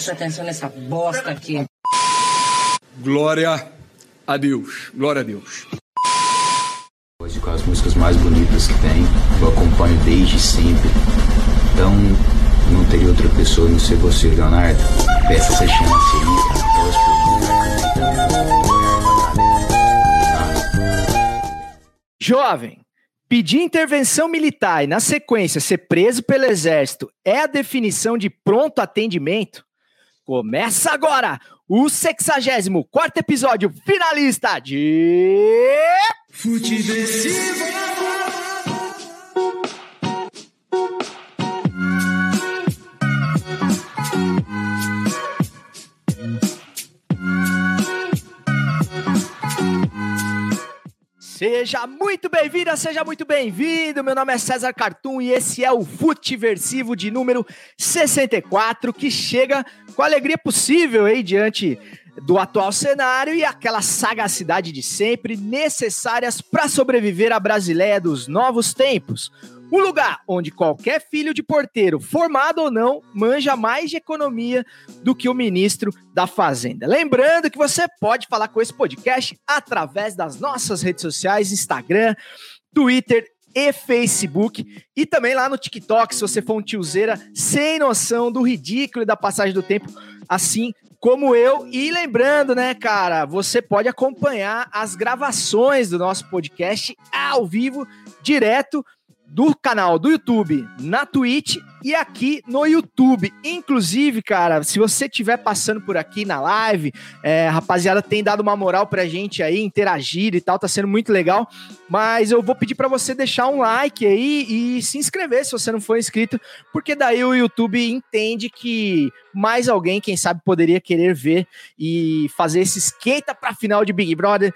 prestar atenção nessa bosta aqui. Glória a Deus. Glória a Deus. Hoje com as músicas mais bonitas que tem, eu acompanho desde sempre. Então, não teria outra pessoa não ser você, Leonardo. Peça essa chance aí, Jovem, pedir intervenção militar e, na sequência, ser preso pelo exército é a definição de pronto atendimento? Começa agora o 64 episódio finalista de. Futeversivo! Seja muito bem-vinda, seja muito bem-vindo. Meu nome é César Cartum e esse é o Futiversivo de número 64, que chega com a alegria possível aí diante do atual cenário e aquela sagacidade de sempre necessárias para sobreviver à Brasileia dos novos tempos. Um lugar onde qualquer filho de porteiro, formado ou não, manja mais de economia do que o ministro da Fazenda. Lembrando que você pode falar com esse podcast através das nossas redes sociais, Instagram, Twitter e Facebook, e também lá no TikTok, se você for um tiozeira sem noção do ridículo e da passagem do tempo, assim como eu. E lembrando, né, cara, você pode acompanhar as gravações do nosso podcast ao vivo, direto do canal do YouTube na Twitch e aqui no YouTube. Inclusive, cara, se você estiver passando por aqui na live, é, rapaziada, tem dado uma moral pra gente aí, interagir e tal, tá sendo muito legal. Mas eu vou pedir para você deixar um like aí e se inscrever se você não for inscrito, porque daí o YouTube entende que mais alguém, quem sabe, poderia querer ver e fazer esse esquenta pra final de Big Brother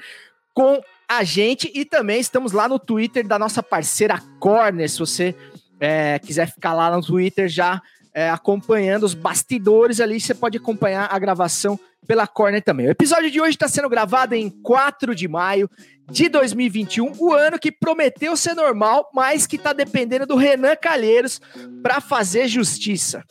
com a gente e também estamos lá no Twitter da nossa parceira Corner. Se você é, quiser ficar lá no Twitter já é, acompanhando os bastidores ali, você pode acompanhar a gravação pela Corner também. O episódio de hoje está sendo gravado em 4 de maio de 2021, o ano que prometeu ser normal, mas que está dependendo do Renan Calheiros para fazer justiça.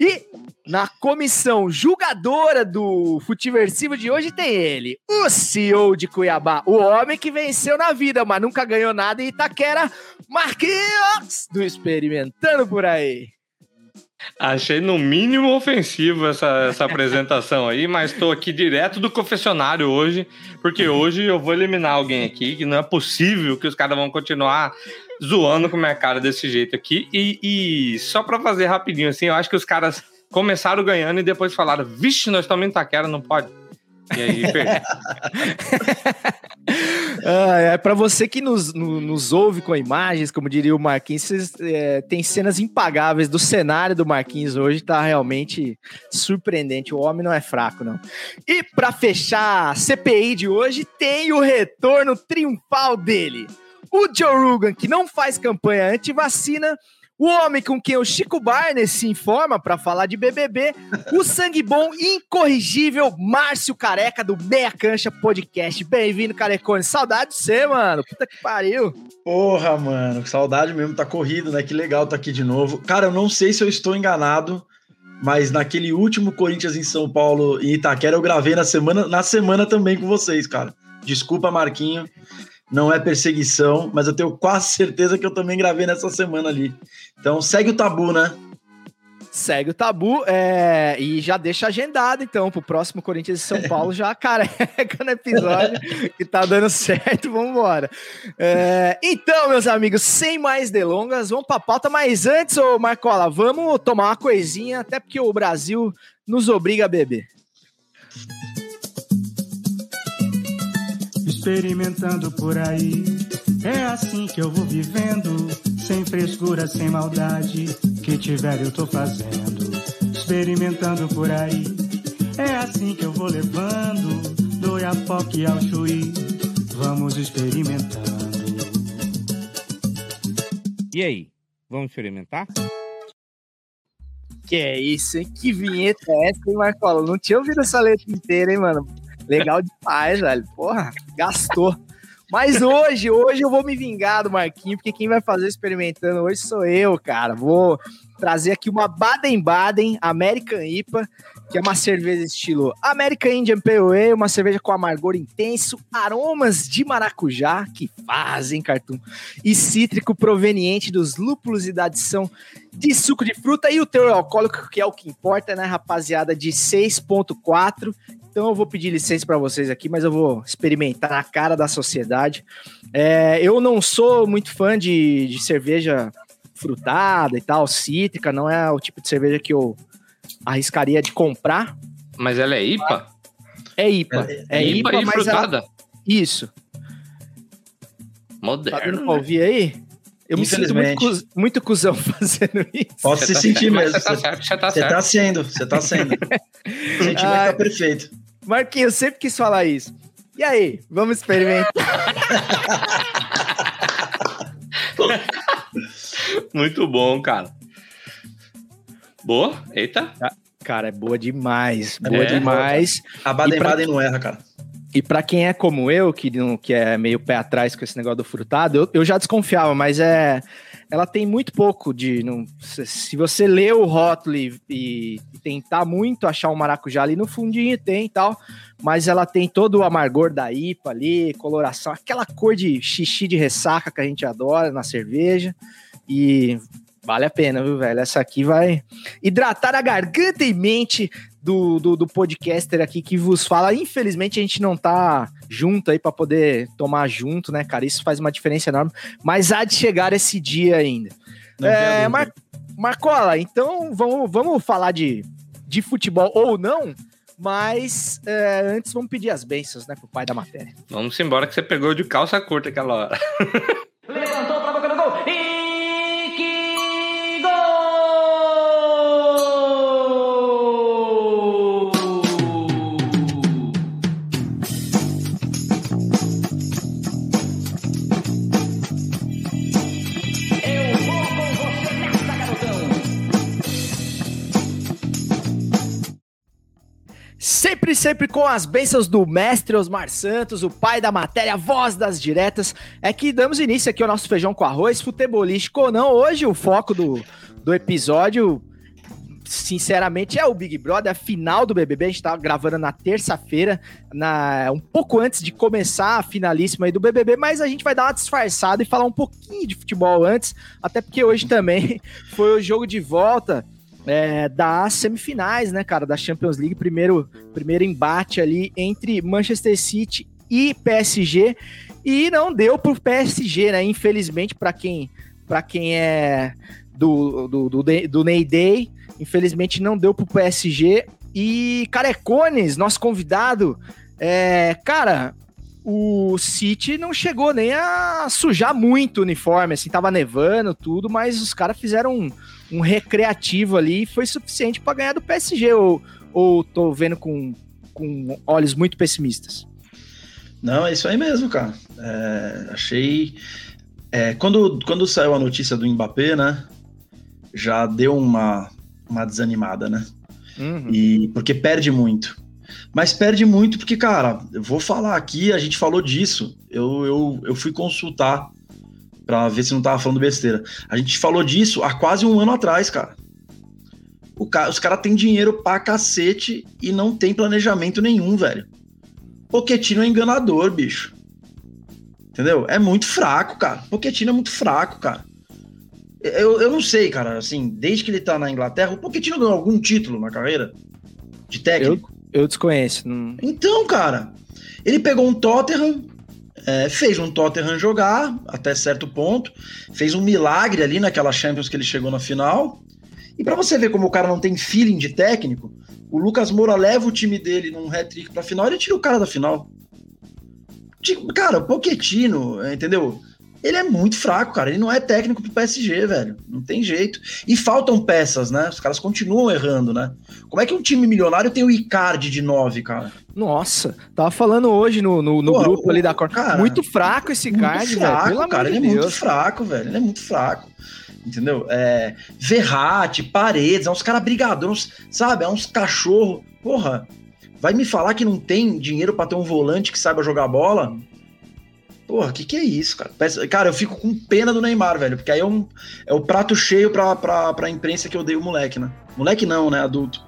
E na comissão julgadora do Futiversivo de hoje tem ele, o CEO de Cuiabá, o homem que venceu na vida, mas nunca ganhou nada em Itaquera, Marquinhos do Experimentando por aí. Achei no mínimo ofensivo essa, essa apresentação aí, mas estou aqui direto do confessionário hoje, porque hoje eu vou eliminar alguém aqui, que não é possível que os caras vão continuar zoando com a minha cara desse jeito aqui. E, e só para fazer rapidinho assim, eu acho que os caras começaram ganhando e depois falaram: vixe, nós estamos em Itaquera, não pode. E aí, ah, é para você que nos, no, nos ouve com imagens, como diria o Marquinhos, é, tem cenas impagáveis do cenário do Marquinhos hoje, tá realmente surpreendente. O homem não é fraco, não. E para fechar a CPI de hoje, tem o retorno triunfal dele. O Joe Rogan, que não faz campanha anti-vacina, o homem com quem o Chico Barnes se informa para falar de BBB, o sangue bom incorrigível Márcio Careca do Meia Cancha Podcast. Bem-vindo, Carecone. Saudade de você, mano. Puta que pariu. Porra, mano. Saudade mesmo. Tá corrido, né? Que legal tá aqui de novo. Cara, eu não sei se eu estou enganado, mas naquele último Corinthians em São Paulo, em Itaquera, eu gravei na semana, na semana também com vocês, cara. Desculpa, Marquinho não é perseguição, mas eu tenho quase certeza que eu também gravei nessa semana ali. Então segue o tabu, né? Segue o tabu é, e já deixa agendado, então, pro próximo Corinthians e São Paulo, já careca no episódio, que tá dando certo, vamos embora. É, então, meus amigos, sem mais delongas, vamos pra pauta, mas antes, ô Marcola, vamos tomar uma coisinha, até porque o Brasil nos obriga a beber. Experimentando por aí. É assim que eu vou vivendo, sem frescura, sem maldade. Que tiver eu tô fazendo, experimentando por aí. É assim que eu vou levando, do Iapoque ao Chuí. Vamos experimentando. E aí, vamos experimentar? Que é isso, hein? Que vinheta é essa, hein, Marcola? Não tinha ouvido essa letra inteira, hein, mano? Legal demais, velho. Porra, gastou. Mas hoje, hoje eu vou me vingar do Marquinho, porque quem vai fazer experimentando hoje sou eu, cara. Vou trazer aqui uma Baden-Baden American IPA, que é uma cerveja estilo American Indian Pale Ale, uma cerveja com amargor intenso, aromas de maracujá, que fazem cartoon, e cítrico proveniente dos lúpulos e da adição de suco de fruta e o teor alcoólico, que é o que importa, né, rapaziada, de 6.4. Então eu vou pedir licença para vocês aqui, mas eu vou experimentar na cara da sociedade. É, eu não sou muito fã de, de cerveja frutada e tal, cítrica, não é o tipo de cerveja que eu arriscaria de comprar. Mas ela é IPA? É IPA. É, IPA, IPA, e mas frutada? ela... Isso. Moderno. Tá dando pra ouvir aí? Eu me sinto muito, cuz- muito cuzão fazendo isso. Pode Você se tá sentir certo, mesmo. mas Você tá certo, você tá certo. tá sendo, você tá sendo. O sentimento Ai. tá perfeito. Marquinhos, eu sempre quis falar isso. E aí, vamos experimentar? Muito bom, cara. Boa? Eita. Cara, é boa demais, boa É? demais. A Baden-Baden não erra, cara. E pra quem é como eu, que, não, que é meio pé atrás com esse negócio do frutado, eu, eu já desconfiava, mas é. Ela tem muito pouco de. Não, se, você ler o rótulo e, e tentar muito achar um maracujá ali no fundinho, tem e tal. Mas ela tem todo o amargor da IPA ali, coloração, aquela cor de xixi de ressaca que a gente adora na cerveja. E vale a pena, viu, velho? Essa aqui vai hidratar a garganta e mente do, do, do podcaster aqui que vos fala. Infelizmente, a gente não tá junto aí para poder tomar junto, né, cara? Isso faz uma diferença enorme. Mas há de chegar esse dia ainda. Não É. Mar- Marcola, então vamos, vamos falar de, de futebol ou não, mas é, antes vamos pedir as bênçãos, né, pro pai da matéria. Vamos embora que você pegou de calça curta aquela hora. Levantou Sempre, sempre com as bênçãos do mestre Osmar Santos, o pai da matéria, voz das diretas, é que damos início aqui ao nosso feijão com arroz, futebolístico ou não. Hoje o foco do, do episódio, sinceramente, é o Big Brother, a final do BBB. A gente tá gravando na terça-feira, na um pouco antes de começar a finalíssima aí do BBB, mas a gente vai dar uma disfarçada e falar um pouquinho de futebol antes, até porque hoje também foi o jogo de volta é, das semifinais, né, cara, da Champions League, primeiro, primeiro embate ali entre Manchester City e PSG, e não deu pro PSG, né, infelizmente, para quem, quem é do, do, do, do Ney Day, infelizmente não deu pro PSG, e Carecones, nosso convidado, é, cara, o City não chegou nem a sujar muito o uniforme, assim, tava nevando, tudo, mas os caras fizeram um, um recreativo ali e foi suficiente para ganhar do PSG, ou, ou tô vendo com, com olhos muito pessimistas? Não, é isso aí mesmo, cara. É, achei. é, quando, quando saiu a notícia do Mbappé, né? Já deu uma, uma desanimada, né? Uhum. E porque perde muito. Mas perde muito porque, cara, eu vou falar aqui, a gente falou disso. Eu, eu, eu fui consultar pra ver se não tava falando besteira. A gente falou disso há quase um ano atrás, cara. O ca- os caras têm dinheiro pra cacete e não tem planejamento nenhum, velho. Poquetino é enganador, bicho. Entendeu? É muito fraco, cara. Poquetino é muito fraco, cara. Eu, eu não sei, cara, assim, desde que ele tá na Inglaterra, o Pochettino ganhou algum título na carreira? De técnico? Eu desconheço. Não... Então, cara, ele pegou um Tottenham, é, fez um Tottenham jogar até certo ponto, fez um milagre ali naquela Champions que ele chegou na final. E pra você ver como o cara não tem feeling de técnico, o Lucas Moura leva o time dele num hat-trick pra final e ele tira o cara da final. Tipo, Cara, o Pochettino, entendeu? Ele é muito fraco, cara. Ele não é técnico pro PSG, velho. Não tem jeito. E faltam peças, né? Os caras continuam errando, né? Como é que um time milionário tem o Icardi de 9, cara? Nossa, tava falando hoje no, no, no Porra, grupo ali da Cor. cara, Muito fraco esse muito card, velho. Pelo cara. Ele de é muito fraco, velho. Ele é muito fraco. Entendeu? É, Verratti, Paredes, é uns caras brigadões, sabe? É uns cachorro. Porra, vai me falar que não tem dinheiro pra ter um volante que saiba jogar bola? Porra, que que é isso, cara? Cara, eu fico com pena do Neymar, velho, porque aí é, um, é o prato cheio pra, pra, pra imprensa que eu dei o moleque, né? Moleque não, né? Adulto.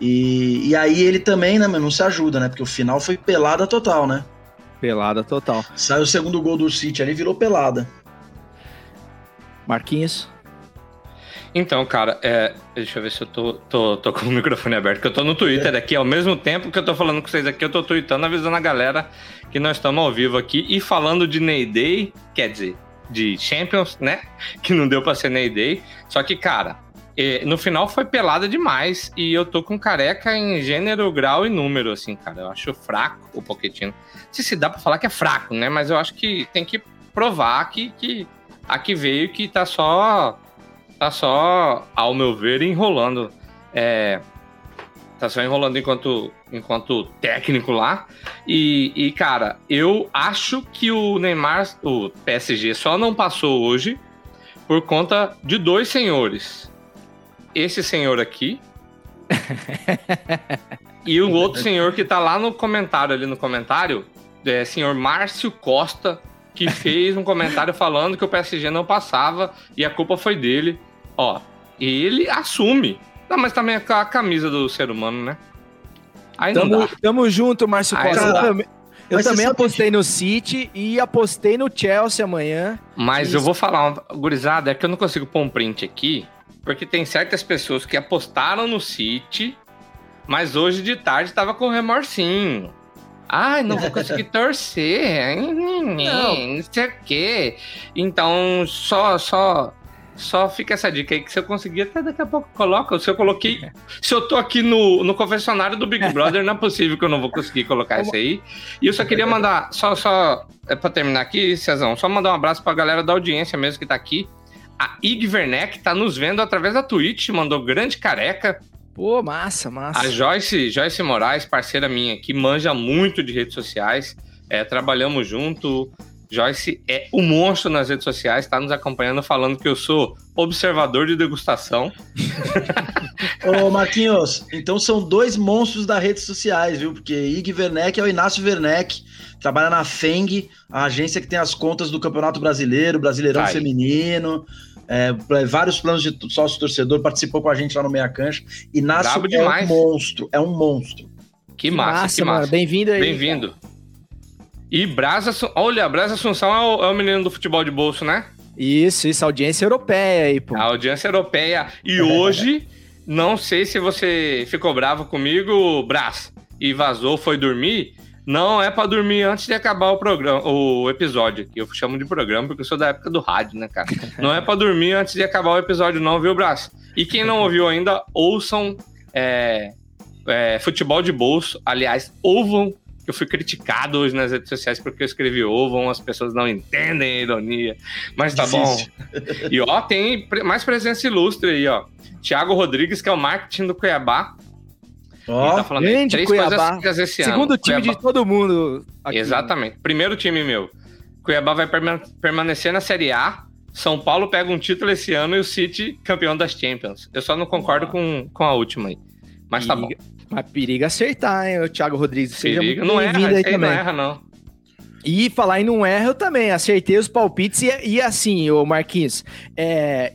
E, e aí ele também, né, mano, não se ajuda, né? Porque o final foi pelada total, né? Pelada total. Saiu o segundo gol do City ali, virou pelada. Marquinhos. Então, cara, é, deixa eu ver se eu tô, tô, tô com o microfone aberto, que eu tô no Twitter aqui, ao mesmo tempo que eu tô falando com vocês aqui, eu tô tweetando, avisando a galera que nós estamos ao vivo aqui e falando de Ney Day, quer dizer, de Champions, né? Que não deu pra ser Ney Day. Só que, cara, é, no final foi pelada demais e eu tô com careca em gênero, grau e número, assim, cara. Eu acho fraco o Pochettino. Não sei se dá pra falar que é fraco, né? Mas eu acho que tem que provar que, que aqui veio que tá só tá só, ao meu ver, enrolando. É, tá só enrolando enquanto, enquanto técnico lá. E, e, cara, eu acho que o Neymar, o PSG, só não passou hoje por conta de dois senhores. Esse senhor aqui. e o outro senhor que tá lá no comentário, ali no comentário, é senhor Márcio Costa, que fez um comentário falando que o PSG não passava e a culpa foi dele. Ó, ele assume. Não, mas também é a camisa do ser humano, né? Aí não Tamo, dá. tamo junto, Márcio Costa. Eu também, Mas apostei no City e apostei no Chelsea amanhã. Mas eu vou falar, uma- gurizada, é que eu não consigo pôr um print aqui, porque tem certas pessoas que apostaram no City, mas hoje de tarde tava com remorsinho. Ai, não vou conseguir torcer. ai, Não, não sei o quê. Então, só, só, só fica essa dica aí que se eu conseguir, até daqui a pouco eu coloco. Se eu coloquei. Se eu tô aqui no, no confessionário do Big Brother, não é possível que eu não vou conseguir colocar isso aí. E eu só queria mandar, só, só é pra terminar aqui, Cezão, só mandar um abraço pra galera da audiência mesmo que tá aqui. A Ig Werneck tá nos vendo através da Twitch, mandou grande careca. Pô, massa, massa. A Joyce, Joyce Moraes, parceira minha aqui, manja muito de redes sociais. É, trabalhamos junto. Joyce é o monstro nas redes sociais, tá nos acompanhando, falando que eu sou observador de degustação. Ô, Marquinhos, então são dois monstros das redes sociais, viu? Porque Ig Werneck é o Inácio Werneck, trabalha na FENG, a agência que tem as contas do Campeonato Brasileiro, Brasileirão Aí. Feminino, é, pra- vários planos de sócio torcedor, participou com a gente lá no Meia Cancha. Inácio Brabo é demais. um monstro, é um monstro. Que massa, que massa. mano. Bem-vindo aí. Bem-vindo. E Brasa, olha, Brasa Assunção é o, é o menino do futebol de bolso, né? Isso, isso, audiência europeia aí, pô. A audiência europeia. E hoje, não sei se você ficou bravo comigo, Brás, e vazou, foi dormir. Não é pra dormir antes de acabar o programa, o episódio. Eu chamo de programa porque eu sou da época do rádio, né, cara? Não é pra dormir antes de acabar o episódio, não, viu, Brás? E quem não ouviu ainda, ouçam é, é, futebol de bolso. Aliás, ouvam. Eu fui criticado hoje nas redes sociais porque eu escrevi ouvam, as pessoas não entendem a ironia. Mas tá Difícil. bom. E ó, tem mais presença ilustre aí, ó. Thiago Rodrigues, que é o marketing do Cuiabá. Ele Ó, tá falando grande três Cuiabá. esse ano. Segundo time Cuiabá- de todo mundo. aqui. Exatamente. Primeiro time meu. Cuiabá vai perma- permanecer na Série A. São Paulo pega um título esse ano e o City campeão das Champions. Eu só não concordo com, com a última aí. Mas tá bom. Mas periga acertar, hein, o Thiago Rodrigues. Seja Periga. muito Não erra, bem-vindo aí aí não também. erra, não. E falar em não erra, eu também. Acertei os palpites e, e assim, ô Marquinhos, é.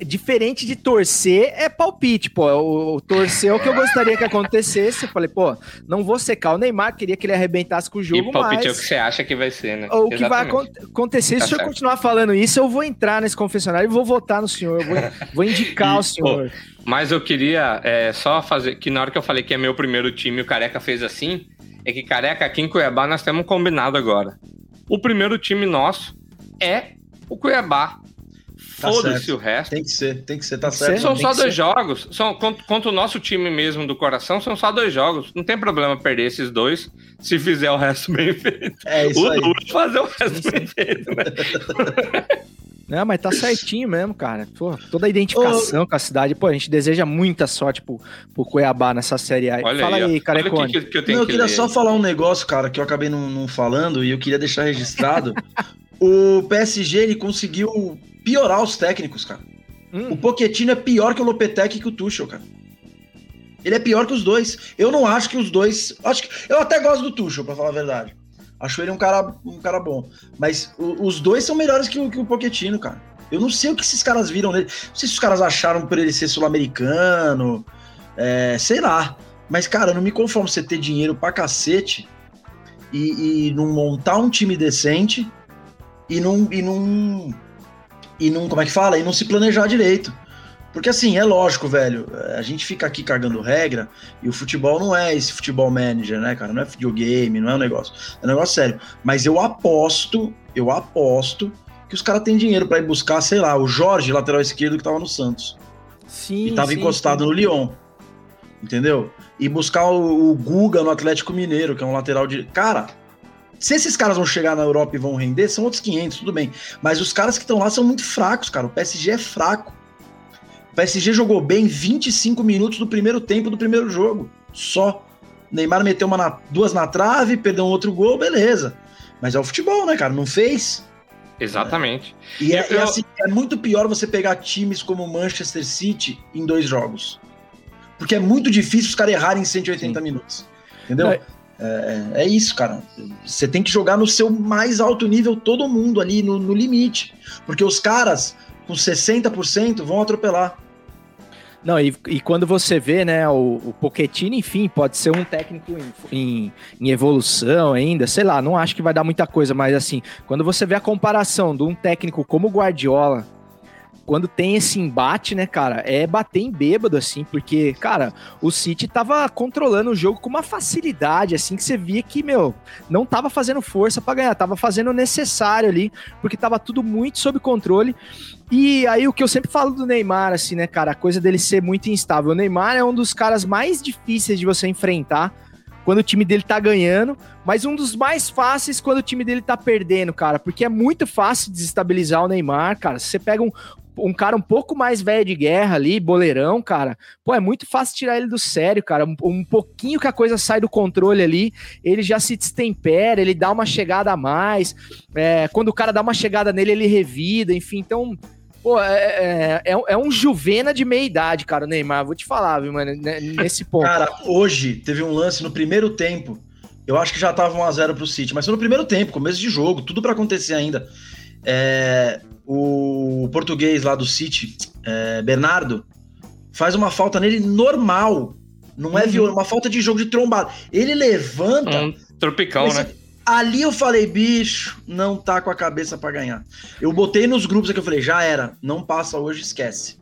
Diferente de torcer, é palpite, pô. O, o torcer é o que eu gostaria que acontecesse. Eu falei, pô, não vou secar o Neymar, queria que ele arrebentasse com o jogo, e palpite é o mas que você acha que vai ser, né? o que vai acon- acontecer, Tá se o senhor certo. continuar falando isso, eu vou entrar nesse confessionário e vou votar no senhor. Eu vou, vou indicar E, o senhor. Mas eu queria é, só fazer. Que na hora que eu falei que é meu primeiro time, o Careca fez assim. É que Careca, aqui em Cuiabá, nós temos um combinado agora. O primeiro time nosso é o Cuiabá. Tá Foda-se o resto. tem que ser, tem que ser, tá certo. São só dois ser. jogos. São, contra, contra o nosso time mesmo do coração, são só dois jogos. Não tem problema perder esses dois se fizer o resto bem feito. É isso o aí. duro fazer o resto bem feito, né? Não, mas tá certinho mesmo, cara. Pô, toda a identificação com a cidade. Pô, a gente deseja muita sorte pro, pro Cuiabá nessa Série A. Olha Fala aí, aí, Carecone. que, que, eu Não, eu que queria ler só falar um negócio, cara, que eu acabei não, não falando e eu queria deixar registrado. o PSG, ele conseguiu piorar os técnicos, cara. Hum. O Pochettino é pior que o Lopetegui e que o Tuchel, cara. Ele é pior que os dois. Eu não acho que os dois... Acho que, eu até gosto do Tuchel, pra falar a verdade. Acho ele um cara, um cara bom. Mas o- os dois são melhores que o, que o Pochettino, cara. Eu não sei o que esses caras viram nele. Não sei se os caras acharam por ele ser sul-americano. é, sei lá. Mas, cara, eu não me conformo você ter dinheiro pra cacete e, e não montar um time decente e não, e não. E não. Como é que fala? E não se planejar direito. Porque assim, é lógico, velho. A gente fica aqui cagando regra e o futebol não é esse futebol manager, né, cara? Não é videogame, não é um negócio. É um negócio sério. Mas eu aposto, eu aposto que os caras têm dinheiro pra ir buscar, sei lá, o Jorge, lateral esquerdo, que tava no Santos. Sim. E tava sim, encostado sim. no Lyon. Entendeu? E buscar o, o Guga no Atlético Mineiro, que é um lateral de. Cara, se esses caras vão chegar na Europa e vão render, são outros 500, tudo bem. Mas os caras que estão lá são muito fracos, cara. O PSG é fraco. O PSG jogou bem 25 minutos do primeiro tempo do primeiro jogo. Só. Neymar meteu uma na- duas na trave, perdeu um outro gol, beleza. Mas é o futebol, né, cara? Não fez. Exatamente. E é, Eu- é assim, é muito pior você pegar times como o Manchester City em dois jogos. Porque é muito difícil os caras errarem em 180 minutos. Entendeu? É, é- é isso, cara. Você tem que jogar no seu mais alto nível, todo mundo ali, no, no limite. Porque os caras, com 60%, vão atropelar. Não, e, e quando você vê, né, o, o Pochettino, enfim, pode ser um técnico em, em, em evolução ainda, sei lá, não acho que vai dar muita coisa, mas assim, quando você vê a comparação de um técnico como o Guardiola, quando tem esse embate, né, cara, é bater em bêbado, assim, porque, cara, o City tava controlando o jogo com uma facilidade, assim, que você via que, meu, não tava fazendo força pra ganhar, tava fazendo o necessário ali, porque tava tudo muito sob controle. E aí o que eu sempre falo do Neymar, assim, né, cara, a coisa dele ser muito instável. O Neymar é um dos caras mais difíceis de você enfrentar quando o time dele tá ganhando, mas um dos mais fáceis quando o time dele tá perdendo, cara, porque é muito fácil desestabilizar o Neymar, cara. Se você pega um, um cara um pouco mais velho de guerra ali, boleirão, cara, pô, é muito fácil tirar ele do sério, cara. Um, um pouquinho que a coisa sai do controle ali, ele já se destempera, ele dá uma chegada a mais. É, quando o cara dá uma chegada nele, ele revida, enfim, então. Pô, é, é, é, é um Juvena de meia idade, cara, o Neymar. Vou te falar, viu, mano, nesse ponto. Cara, hoje teve um lance no primeiro tempo. Eu acho que já tava 1x0 pro City, mas foi no primeiro tempo, começo de jogo, tudo pra acontecer ainda. É, o português lá do City, é, Bernardo, faz uma falta nele normal. Não é Uhum. violento, uma falta de jogo de trombada. Ele levanta. Um tropicão, Mas né? Ali eu falei, bicho, não tá com a cabeça pra ganhar. Eu botei nos grupos aqui, eu falei, já era, não passa hoje, esquece.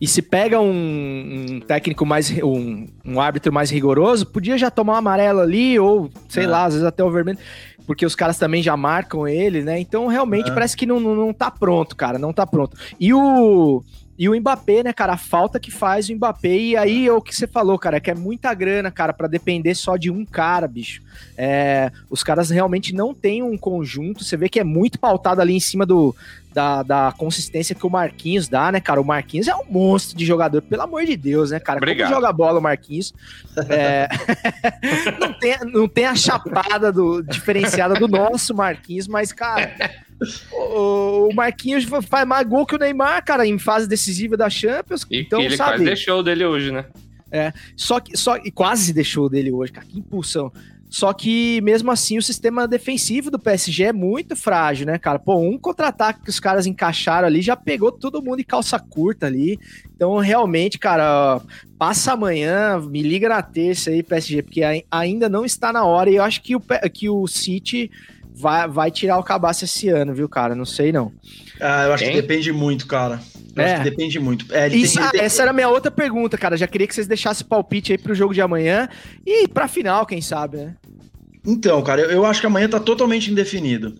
E se pega um, um técnico mais. Um, um árbitro mais rigoroso, podia já tomar um amarelo ali, ou sei É. lá, às vezes até o vermelho, porque os caras também já marcam ele, né? Então realmente É. parece que não, não, não tá pronto, cara, não tá pronto. E o. E o Mbappé, né, cara, a falta que faz o Mbappé, e aí é o que você falou, cara, que é muita grana, cara, pra depender só de um cara, bicho. É, os caras realmente não têm um conjunto, você vê que é muito pautado ali em cima do, da, da consistência que o Marquinhos dá, né, cara? O Marquinhos é um monstro de jogador, pelo amor de Deus, né, cara? Obrigado. Como joga bola o Marquinhos? É, não, tem, não tem a chapada do, diferenciada do nosso Marquinhos, mas, cara, o, Marquinhos faz mais gol que o Neymar, cara, em fase decisiva da Champions. E então, ele sabe, quase deixou dele hoje, né? só que só e quase deixou dele hoje, cara, que impulsão. Só que mesmo assim o sistema defensivo do PSG é muito frágil, né, cara? Pô, um contra-ataque que os caras encaixaram ali já pegou todo mundo em calça curta ali. Então, realmente, cara, passa amanhã, me liga na terça aí, PSG, porque ai- ainda não está na hora e eu acho que o, que o City vai, vai tirar o cabaço esse ano, viu, cara? Não sei não. Ah, eu acho Quem? que depende muito, cara. Eu É. acho que depende muito. É, ele Isso, tem- ele ah, tem- essa era a minha outra pergunta, cara. Já queria que vocês deixassem palpite aí pro jogo de amanhã e pra final, quem sabe, né? Então, cara, eu, acho que amanhã tá totalmente indefinido.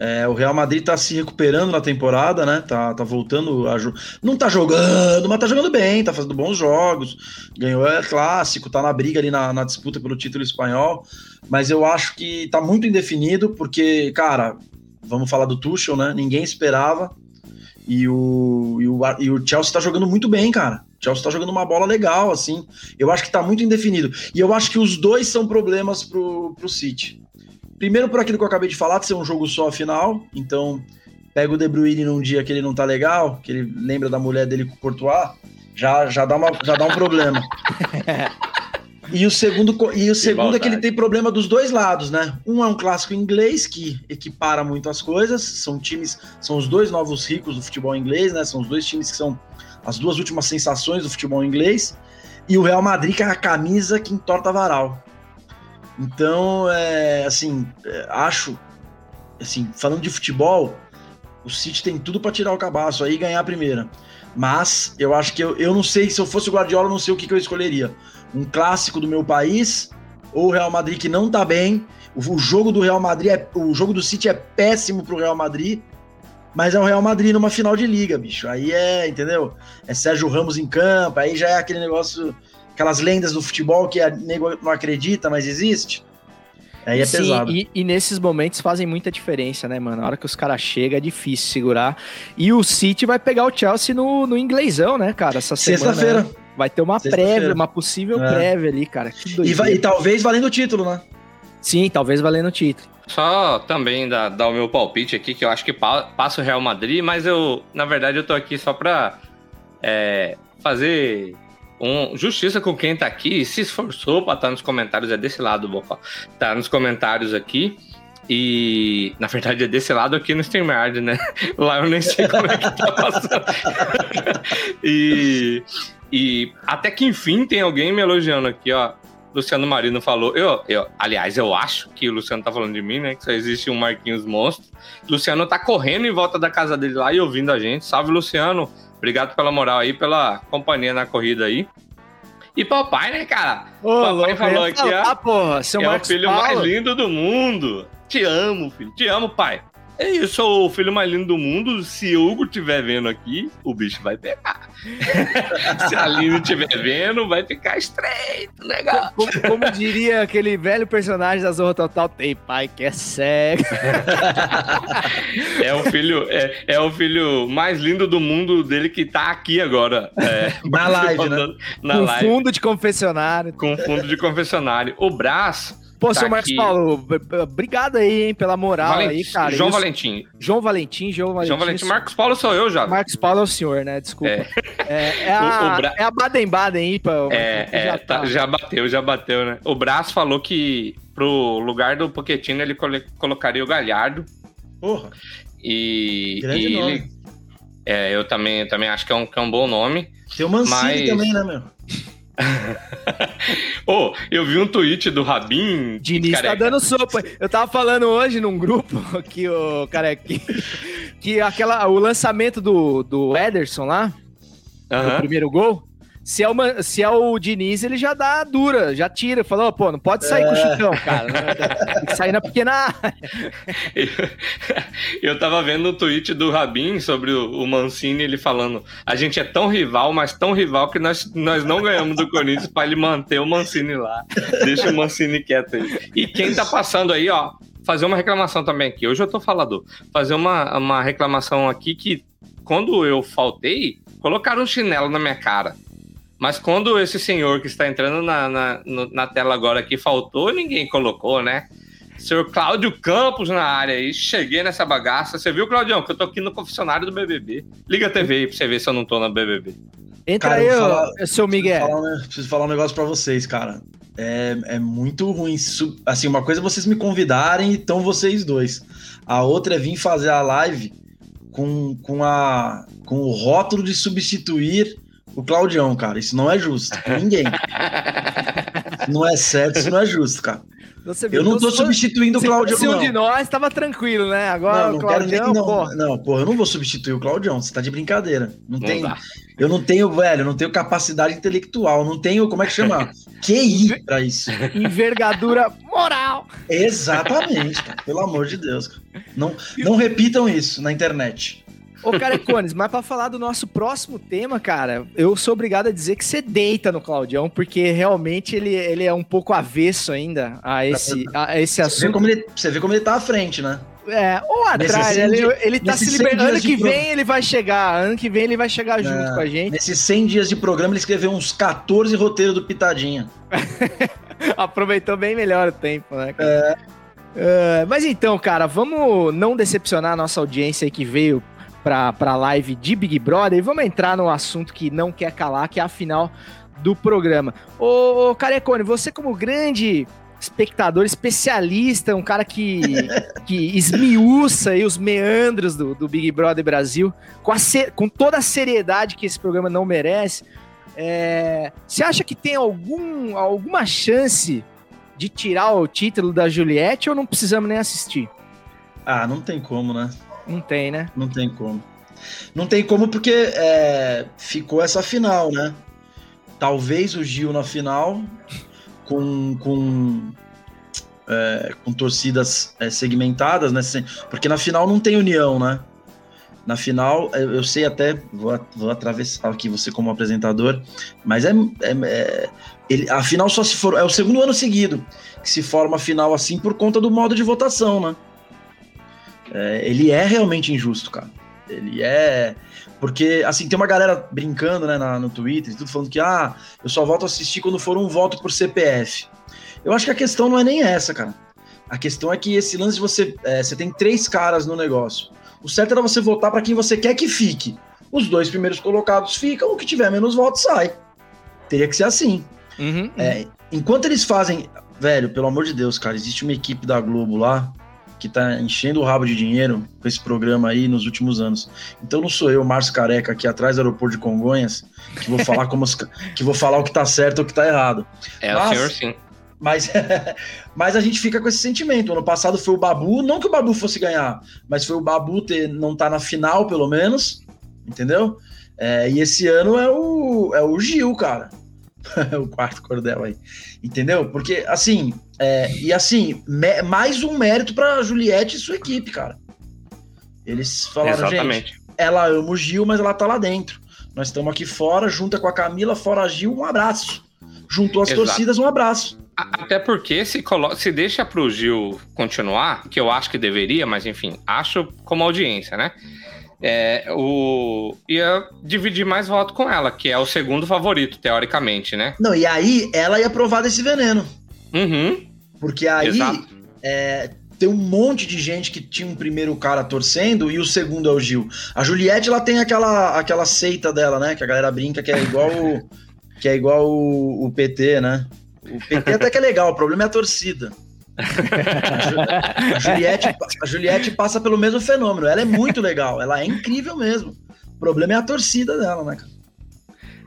É, o Real Madrid tá se recuperando na temporada, né? Tá, tá voltando a jogar. Não tá jogando, mas tá jogando bem, tá fazendo bons jogos. Ganhou é clássico, tá na briga ali na, na disputa pelo título espanhol. Mas eu acho que tá muito indefinido, porque, cara, vamos falar do Tuchel, né? Ninguém esperava. E o, e o, e o Chelsea tá jogando muito bem, cara. O Chelsea tá jogando uma bola legal, assim. Eu acho que tá muito indefinido. E eu acho que os dois são problemas pro, pro City. Primeiro, por aquilo que eu acabei de falar, de ser um jogo só a final. Então, pega o De Bruyne num dia que ele não tá legal, que ele lembra da mulher dele com o Courtois, já, já, dá, uma, já dá um problema. E o segundo, e o segundo é que ele tem problema dos dois lados, né? Um é um clássico inglês que equipara muito as coisas. São times, são os dois novos ricos do futebol inglês, né? São os dois times que são as duas últimas sensações do futebol inglês. E o Real Madrid que é a camisa que entorta varal. Então, é, assim, é, acho, assim, falando de futebol, o City tem tudo para tirar o cabaço aí e ganhar a primeira. Mas eu acho que eu, eu não sei, se eu fosse o Guardiola, eu não sei o que, que eu escolheria. Um clássico do meu país ou o Real Madrid que não tá bem. O, o jogo do Real Madrid, é, o jogo do City é péssimo pro Real Madrid, mas é o Real Madrid numa final de liga, bicho. Aí é, entendeu? É Sérgio Ramos em campo, aí já é aquele negócio, aquelas lendas do futebol que a nego não acredita, mas existe. Aí é Sim, pesado. E, e nesses momentos fazem muita diferença, né, mano? Na hora que os caras chegam é difícil segurar. E o City vai pegar o Chelsea no, no inglesão, né, cara? Essa semana. Sexta-feira. né? Vai ter uma prévia, uma possível É. prévia ali, cara. Que E, vai- e talvez valendo o título, né? Sim, talvez valendo o título. Só também dar, dar o meu palpite aqui, que eu acho que pa- passa o Real Madrid, mas eu, na verdade, eu tô aqui só pra é, fazer um, justiça com quem tá aqui e se esforçou pra estar nos comentários. É desse lado, Bocó. Tá nos comentários aqui. E, na verdade, é desse lado aqui no StreamYard, né? Lá eu nem sei como é que tá passando. e, e até que enfim tem alguém me elogiando aqui, ó. Luciano Marino falou. Eu, eu, aliás, eu acho que o Luciano tá falando de mim, né? Que só existe um Marquinhos Monstro. Luciano tá correndo em volta da casa dele lá e ouvindo a gente. Salve, Luciano. Obrigado pela moral aí, pela companhia na corrida aí. E papai, né, cara? Ô, Papai louco, falou aqui, falar, ó. porra, seu é o Marcos filho Paulo. mais lindo do mundo. Te amo, filho. Te amo, pai. É isso, sou o filho mais lindo do mundo. Se o Hugo estiver vendo aqui, o bicho vai pegar. Se a Aline estiver vendo, vai ficar estreito, legal. Como, como diria aquele velho personagem da Zorra Total, tem pai que é cego. É o filho, é, é o filho mais lindo do mundo dele que tá aqui agora. é, Na live, né? Na com live. fundo de confessionário. Com fundo de confessionário. O Brás. Pô, tá seu Marcos aqui. Paulo, obrigado aí, hein, pela moral Valentim- aí, cara. João Valentim. João Valentim, João Valentim. João Valentim. Marcos Paulo sou eu já. Marcos Paulo é o senhor, né? Desculpa. É. É, é a, Bra- é a Baden-Baden aí, pô. É, é, já tá, tá. já bateu, já bateu, né? O Brás falou que pro lugar do Pochettino ele colocaria o Galhardo Porra, e, grande e nome. ele, é, eu também, eu também acho que é um, que é um bom nome. Tem o Mancini Mas- também, né, meu? Ô, eu vi um tweet do Rabin. Diniz tá dando sopa. Eu tava falando hoje num grupo que o cara que, que aquela, o lançamento do, do Ederson lá, o Aham. primeiro gol, se é, uma, se é o Diniz, ele já dá dura, já tira. Falou, pô, não pode sair com o É. chutão, cara. né? Tem que sair na pequena área. Eu tava vendo um tweet do Rabin sobre o, o Mancini, ele falando: a gente é tão rival, mas tão rival que nós, nós não ganhamos do Corinthians pra ele manter o Mancini lá. Deixa o Mancini quieto aí. E quem tá passando aí, ó, fazer uma reclamação também aqui. Hoje eu tô falador. Fazer uma, uma reclamação aqui que quando eu faltei, colocaram um chinelo na minha cara. Mas quando esse senhor que está entrando na, na, no- na tela agora aqui faltou, ninguém colocou, né? Senhor Cláudio Campos na área aí, cheguei nessa bagaça. Você viu, Claudião, que eu tô aqui no confessionário do BBB. Liga a TV aí pra você ver se eu não tô na BBB. Entra Cara, aí, eu falar- seu Preciso Miguel. falar, um- preciso falar um negócio pra vocês, cara. É, é muito ruim. Assim, uma coisa é vocês me convidarem e estão vocês dois. A outra é vir fazer a live com, com, a, com o rótulo de substituir o Claudião, cara. Isso não é justo. Ninguém. não é certo, isso não é justo, cara. Você viu, Eu não tô se substituindo o Se Claudião, fosse um não. de nós, tava tranquilo, né? Agora Não, o não quero nem. Claudião, Não, pô. não, porra, eu não vou substituir o Claudião. Você tá de brincadeira. Não, Não tem. dá. Eu não tenho, velho, eu não tenho capacidade intelectual, não tenho, como é que chama? QI pra isso. Envergadura moral. Exatamente, cara, pelo amor de Deus. cara. Não, não repitam isso na internet. Ô, Carecones, mas pra falar do nosso próximo tema, cara, eu sou obrigado a dizer que você deita no Claudião, porque realmente ele, ele é um pouco avesso ainda a esse, a esse Você vê, assunto. como ele, você vê como ele tá à frente, né? É, ou atrás, ele, dias- ele tá se liberando. Ano que vem ele vai chegar, ano que vem ele vai chegar junto É, com a gente. Nesses 100 dias de programa, ele escreveu uns 14 roteiros do Pitadinha. Aproveitou bem melhor o tempo, né, cara? É, mas então, cara, vamos não decepcionar a nossa audiência aí que veio pra, pra live de Big Brother e vamos entrar no assunto que não quer calar, que é a final do programa. Ô, ô Carecone, você como grande espectador, especialista, um cara que, que esmiuça aí os meandros do, do Big Brother Brasil, com, a com toda a seriedade que esse programa não merece, é, você acha que tem algum, alguma chance de tirar o título da Juliette ou não precisamos nem assistir? Ah, não tem como, né? Não tem, né? Não tem como. Não tem como porque é, ficou essa final, né? Talvez o Gil na final, com, com, é, com torcidas é, segmentadas, né? Porque na final não tem união, né? Na final, eu eu sei até, vou, vou atravessar aqui você como apresentador, mas é, é- é- ele, a final só se for. É o segundo ano seguido que se forma a final assim por conta do modo de votação, né? É, ele é realmente injusto, cara. Ele é. Porque, assim, tem uma galera brincando, né, na- no Twitter, e tudo falando que, ah, eu só volto a assistir quando for um voto por CPF. Eu acho que a questão não é nem essa, cara. A questão é que esse lance de você. é, você tem três caras no negócio. O certo era você votar para quem você quer que fique. Os dois primeiros colocados ficam, o que tiver menos votos sai. Teria que ser assim. Uhum, É, enquanto eles fazem. Velho, pelo amor de Deus, cara, existe uma equipe da Globo lá que tá enchendo o rabo de dinheiro com esse programa aí nos últimos anos. Então não sou eu, Márcio Careca, aqui atrás do aeroporto de Congonhas, que vou falar como os que vou falar o que tá certo ou o que tá errado. É Mas- o senhor sim. Mas, mas a gente fica com esse sentimento. Ano passado foi o Babu, não que o Babu fosse ganhar, mas foi o Babu ter, não tá na final, pelo menos, entendeu? É, e esse ano é o, é o Gil, cara. o quarto cordel aí. Entendeu? Porque, assim, é, e assim, mais um mérito pra Juliette e sua equipe, cara. Eles falaram, gente, Exatamente. ela ama o Gil, mas ela tá lá dentro. Nós estamos aqui fora, junta com a Camila, fora a Gil, um abraço. Juntou as Exato. torcidas, um abraço. Até porque se, colo... se deixa pro Gil continuar, que eu acho que deveria, mas enfim, acho como audiência, né? É, o... Ia dividir mais voto com ela, que é o segundo favorito, teoricamente, né? Não, e aí ela ia provar desse veneno. Uhum. Porque aí é, tem um monte de gente que tinha um primeiro cara torcendo e o segundo é o Gil. A Juliette, ela tem aquela, aquela seita dela, né? Que a galera brinca que é igual o, que é igual o, o PT, né? O PT até que é legal, o problema é a torcida. A, Ju- a Juliette, a Juliette passa pelo mesmo fenômeno. Ela é muito legal, ela é incrível mesmo. O problema é a torcida dela, né, cara?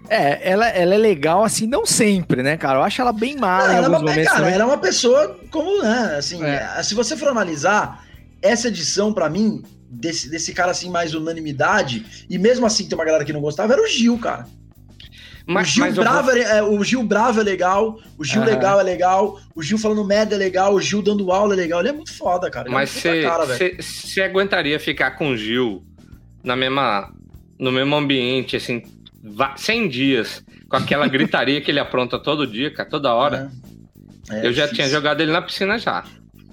É, ela, ela é legal assim, não sempre, né, cara? Eu acho ela bem má Não, em ela, é alguns uma, momentos cara, também. ela é uma pessoa como, né, assim, É. se você for analisar, essa edição, pra mim, desse, desse cara, assim, mais unanimidade, e mesmo assim tem uma galera que não gostava, era o Gil, cara. O, Mas, Gil mas Bravo vou- é, é- o Gil Bravo é legal, o Gil Aham. legal é legal, o Gil falando merda é legal, o Gil dando aula é legal, ele é muito foda, cara. Ele Mas é velho. você aguentaria ficar com o Gil na mesma, no mesmo ambiente, assim, va- 100 dias, com aquela gritaria que ele apronta todo dia, cara, toda hora. É, eu já difícil. tinha jogado ele na piscina já.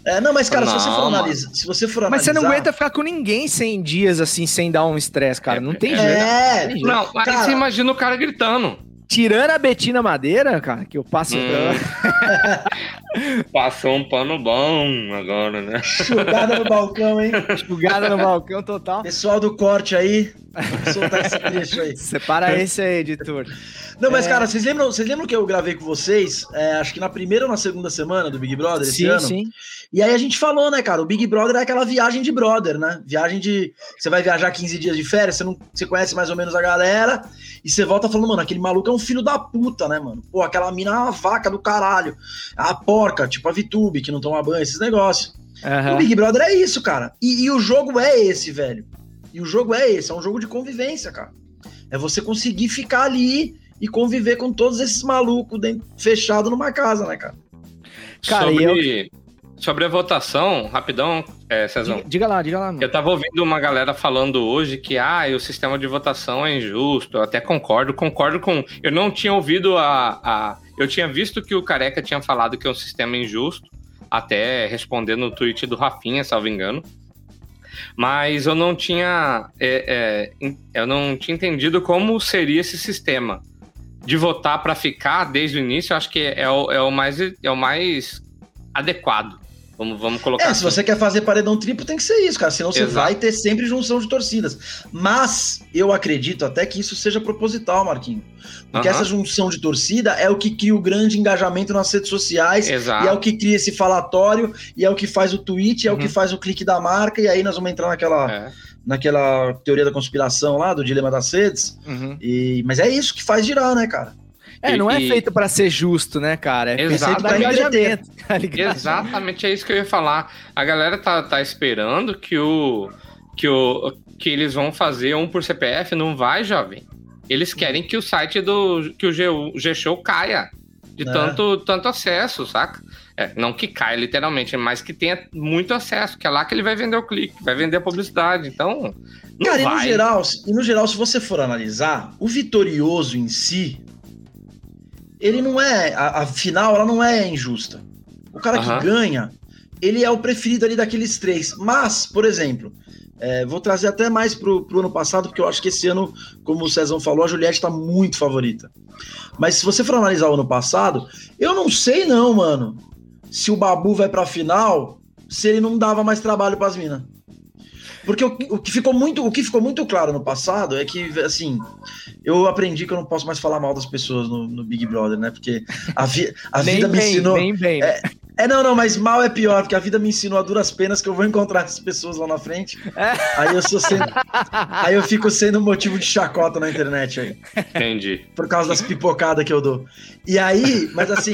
É, não, mas cara, se você for Não, analisar, se você for Mas você analisar... não aguenta ficar com ninguém 100 dias assim, sem dar um estresse, cara. Não tem jeito. É. Não, mas Cara- você imagina o cara gritando. Tirando a Betina Madeira, cara, que eu passo. Hum. Passou um pano bom agora, né? Chugada no balcão, hein? Jogada no balcão total. Pessoal do corte aí, soltar esse trecho aí. Separa esse aí, editor. Não, mas É. cara, vocês lembram, vocês lembram que eu gravei com vocês? é, acho que na primeira ou na segunda semana do Big Brother esse Sim, ano. sim. E aí a gente falou, né, cara? O Big Brother é aquela viagem de brother, né? Viagem de. Você vai viajar 15 dias de férias, você, não, você conhece mais ou menos a galera, e você volta falando, mano, aquele maluco é um filho da puta, né, mano? Pô, aquela mina é uma vaca do caralho. A porca, tipo a Vitube, que não toma banho, esses negócios. O Aham. Big Brother é isso, cara. E, e o jogo é esse, velho. E o jogo é esse, é um jogo de convivência, cara. É você conseguir ficar ali e conviver com todos esses malucos dentro, fechado numa casa, né, cara? Cara, sobre, sobre a votação, rapidão, é, Cezão. Diga, diga lá, diga lá, mano. Eu tava ouvindo uma galera falando hoje que ah, o sistema de votação é injusto. Eu até concordo, concordo com. Eu não tinha ouvido a, a. Eu tinha visto que o Careca tinha falado que é um sistema injusto, até respondendo no tweet do Rafinha, salvo engano. Mas eu não tinha. é, é, eu não tinha entendido como seria esse sistema. De votar para ficar desde o início, eu acho que é o, é o mais, é o mais adequado. Vamos, vamos colocar. É, se você quer fazer paredão triplo, tem que ser isso, cara. Senão você Exato. vai ter sempre junção de torcidas. Mas eu acredito até que isso seja proposital, Marquinho. Porque Aham. essa junção de torcida é o que cria o grande engajamento nas redes sociais. Exato. E é o que cria esse falatório, e é o que faz o tweet, é o Uhum. que faz o clique da marca, e aí nós vamos entrar naquela, É. naquela teoria da conspiração lá, do dilema das redes. E, mas é isso que faz girar, né, cara? É, não é E- feito pra ser justo, né, cara? É feito engajamento, tá ligado? Exatamente, é isso que eu ia falar. A galera tá, tá esperando que o, que o que eles vão fazer um por CPF, não vai, jovem. Eles querem que o site do que o G, o G-Show caia de É. tanto, tanto acesso, saca? É, não que caia literalmente, mas que tenha muito acesso, que é lá que ele vai vender o clique, vai vender a publicidade. Então, não Cara, e no, vai. geral, e no geral, se você for analisar, o vitorioso em si, ele não é. A, a final, ela não é injusta. O cara que ganha, ele é o preferido ali daqueles três. Mas, por exemplo, é, vou trazer até mais pro, pro ano passado, porque eu acho que esse ano, como o Cezão falou, a Juliette tá muito favorita. Mas se você for analisar o ano passado, eu não sei não, mano, se o Babu vai pra final, se ele não dava mais trabalho pras minas. Porque o, o que ficou muito, o que ficou muito claro no passado é que, assim, eu aprendi que eu não posso mais falar mal das pessoas no, no Big Brother, né? Porque a, vi- a vida me bem, ensinou. nem bem. É, é, não, não, mas mal é pior, porque a vida me ensinou a duras penas que eu vou encontrar essas pessoas lá na frente. Aí eu sou sendo, aí eu fico sendo motivo de chacota na internet aí, Entendi. por causa das pipocadas que eu dou. E aí, mas assim,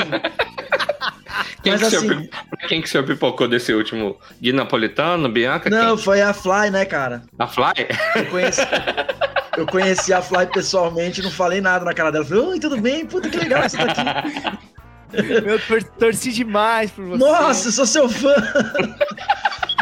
Quem, Mas que, o senhor assim- pi- quem que o senhor pipocou desse último? Gui Napolitano, Bianca? não, Quem? foi a Fly, né, cara? A Fly? Eu conheci, eu conheci a Fly pessoalmente, não falei nada na cara dela. Falei, oi, tudo bem? Puta que legal que você tá aqui. Eu tor- torci demais por você. Nossa, eu sou seu fã!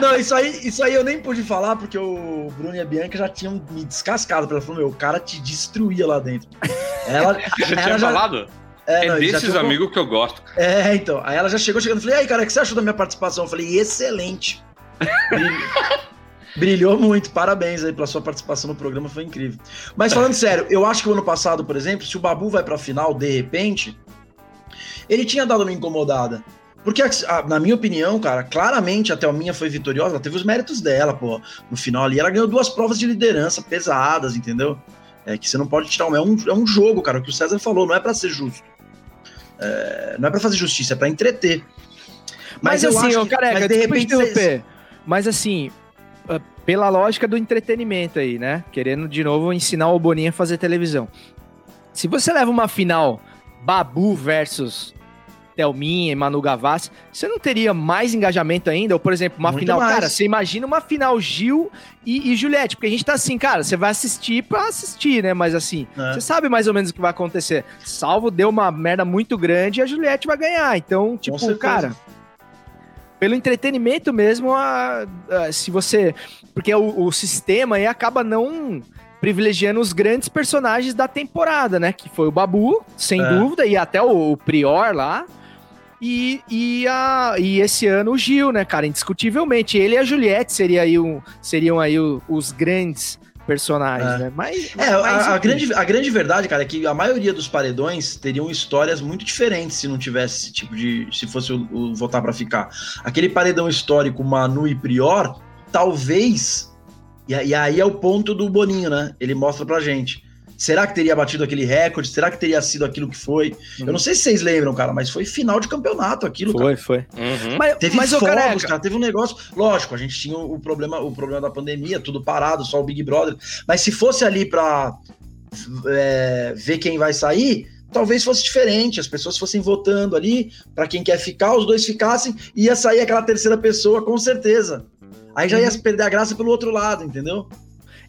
Não, isso aí, isso aí eu nem pude falar, porque o Bruno e a Bianca já tinham me descascado. Ela falou, meu, o cara te destruía lá dentro. Ela, Já tinha ela falado? É, É, não, desses amigos que eu gosto. É, então. Aí ela já chegou chegando. Falei, e aí, cara, o que você achou da minha participação? Eu falei, excelente. Brilhou, brilhou muito. Parabéns aí pela sua participação no programa, foi incrível. Mas falando sério, eu acho que o ano passado, por exemplo, se o Babu vai pra final, de repente, ele tinha dado uma incomodada. Porque, na minha opinião, cara, claramente a Thelminha foi vitoriosa, ela teve os méritos dela, pô. No final ali, ela ganhou duas provas de liderança pesadas, entendeu? É que você não pode tirar. É um, é um jogo, cara, o que o César falou, não é pra ser justo. É, não é pra fazer justiça, é pra entreter. Mas, eu assim, ô careca, mas de repente interromper. Mas assim, ah, pela lógica do entretenimento aí, né? Querendo de novo ensinar o Boninho a fazer televisão. Se você leva uma final Babu versus Thelminha e Manu Gavassi, você não teria mais engajamento ainda? Ou, por exemplo, uma Muito final. mais. Cara, você imagina uma final Gil e, e Juliette, porque a gente tá assim, cara, você vai assistir pra assistir, né? Mas assim, É. você sabe mais ou menos o que vai acontecer. Salvo deu uma merda muito grande e a Juliette vai ganhar. Então, tipo, cara pelo entretenimento mesmo, a, a- se você. Porque o, o sistema aí acaba não privilegiando os grandes personagens da temporada, né? Que foi o Babu, sem É. dúvida, e até o, o Prior lá. E, e, a, e esse ano o Gil, né, cara? Indiscutivelmente. Ele e a Juliette seria aí um, seriam aí o- os grandes personagens, É. né? Mas, É, mas, a, a grande, a grande verdade, cara, é que a maioria dos paredões teriam histórias muito diferentes se não tivesse esse tipo de. se fosse o, o votar pra ficar. Aquele paredão histórico Manu e Prior, talvez. E, e aí é o ponto do Boninho, né? Ele mostra pra gente. Será que teria batido aquele recorde? Será que teria sido aquilo que foi? Eu não sei se vocês lembram, cara, mas foi final de campeonato aquilo, cara. Foi, foi. Uhum. Mas, Teve mas fogos, careca, cara, teve um negócio. Lógico, a gente tinha o problema, o problema da pandemia, tudo parado, só o Big Brother. Mas se fosse ali pra é, ver quem vai sair, talvez fosse diferente. As pessoas fossem votando ali pra quem quer ficar, os dois ficassem, e ia sair aquela terceira pessoa, com certeza. Aí já ia Uhum. perder a graça pelo outro lado, entendeu?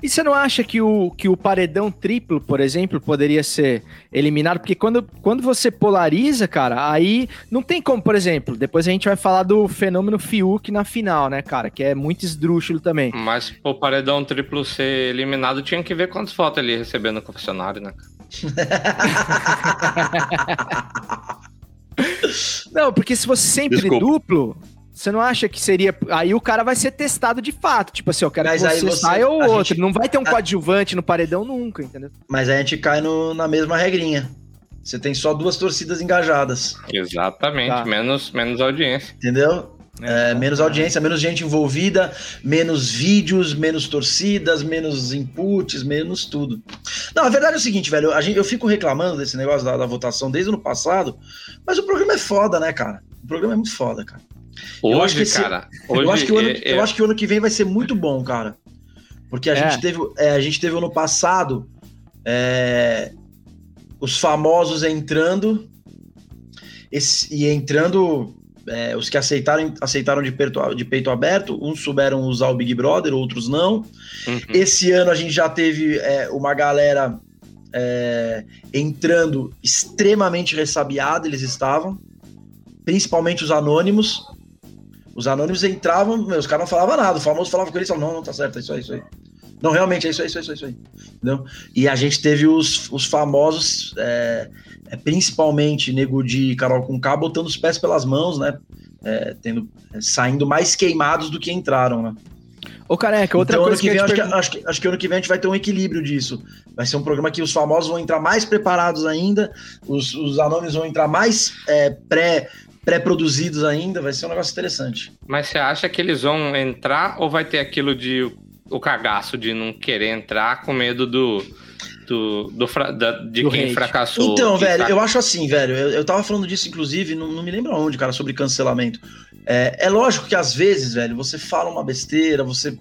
E você não acha que o, que o paredão triplo, por exemplo, poderia ser eliminado? Porque quando, quando você polariza, cara, aí não tem como, por exemplo, depois a gente vai falar do fenômeno Fiuk na final, né, cara? Que é muito esdrúxulo também. Mas o paredão triplo ser eliminado tinha que ver quantos votos ele ia receber no confessionário, né? Não, porque se fosse sempre Desculpa. duplo, você não acha que seria. Aí o cara vai ser testado de fato. Tipo assim, eu quero Mas que aí você, você- saia ou outro. gente- Não vai ter um coadjuvante no paredão nunca, entendeu? Mas aí a gente cai no- na mesma regrinha. Você tem só duas torcidas engajadas, Exatamente, Tá. menos, menos audiência. entendeu? É, menos audiência, menos gente envolvida, menos vídeos, menos torcidas, menos inputs, menos tudo. Não, a verdade é o seguinte, velho. A gente, eu fico reclamando desse negócio da, da votação desde o ano passado, mas o programa é foda, né, cara? O programa é muito foda, cara. Hoje, esse- cara. Hoje, eu, acho que o ano, é- eu é- acho que o ano que vem vai ser muito bom, cara. Porque a, É. gente, teve, é, a gente teve ano passado é, os famosos entrando esse- e entrando os que aceitaram, aceitaram de, peito, de peito aberto, uns souberam usar o Big Brother, outros não. Uhum. Esse ano a gente já teve uma galera entrando extremamente ressabiada, eles estavam, principalmente os anônimos. Os anônimos entravam, os caras não falavam nada, o famoso falava com eles, falavam, não, não, tá certo, é isso aí, é isso aí. Não, realmente, é isso aí, é isso aí, é isso aí. Entendeu? E a gente teve os, os famosos, é, é, principalmente Nego Di e Carol com K, botando os pés pelas mãos, né? É, tendo, é, saindo mais queimados do que entraram, né? Ô, Careca, outra então, ano coisa que que, vem, acho te que, pergun- acho, que, acho que ano que vem a gente vai ter um equilíbrio disso. Vai ser um programa que os famosos vão entrar mais preparados ainda, os, os anônimos vão entrar mais é, pré, pré-produzidos ainda. Vai ser um negócio interessante. Mas você acha que eles vão entrar ou vai ter aquilo de o cagaço de não querer entrar com medo do. do, do da- de Do quem hate. fracassou? Então, que velho, tá- eu acho assim, velho. Eu, eu tava falando disso, inclusive, não, não me lembro aonde, cara, sobre cancelamento. É, é lógico que às vezes, velho, você fala uma besteira, você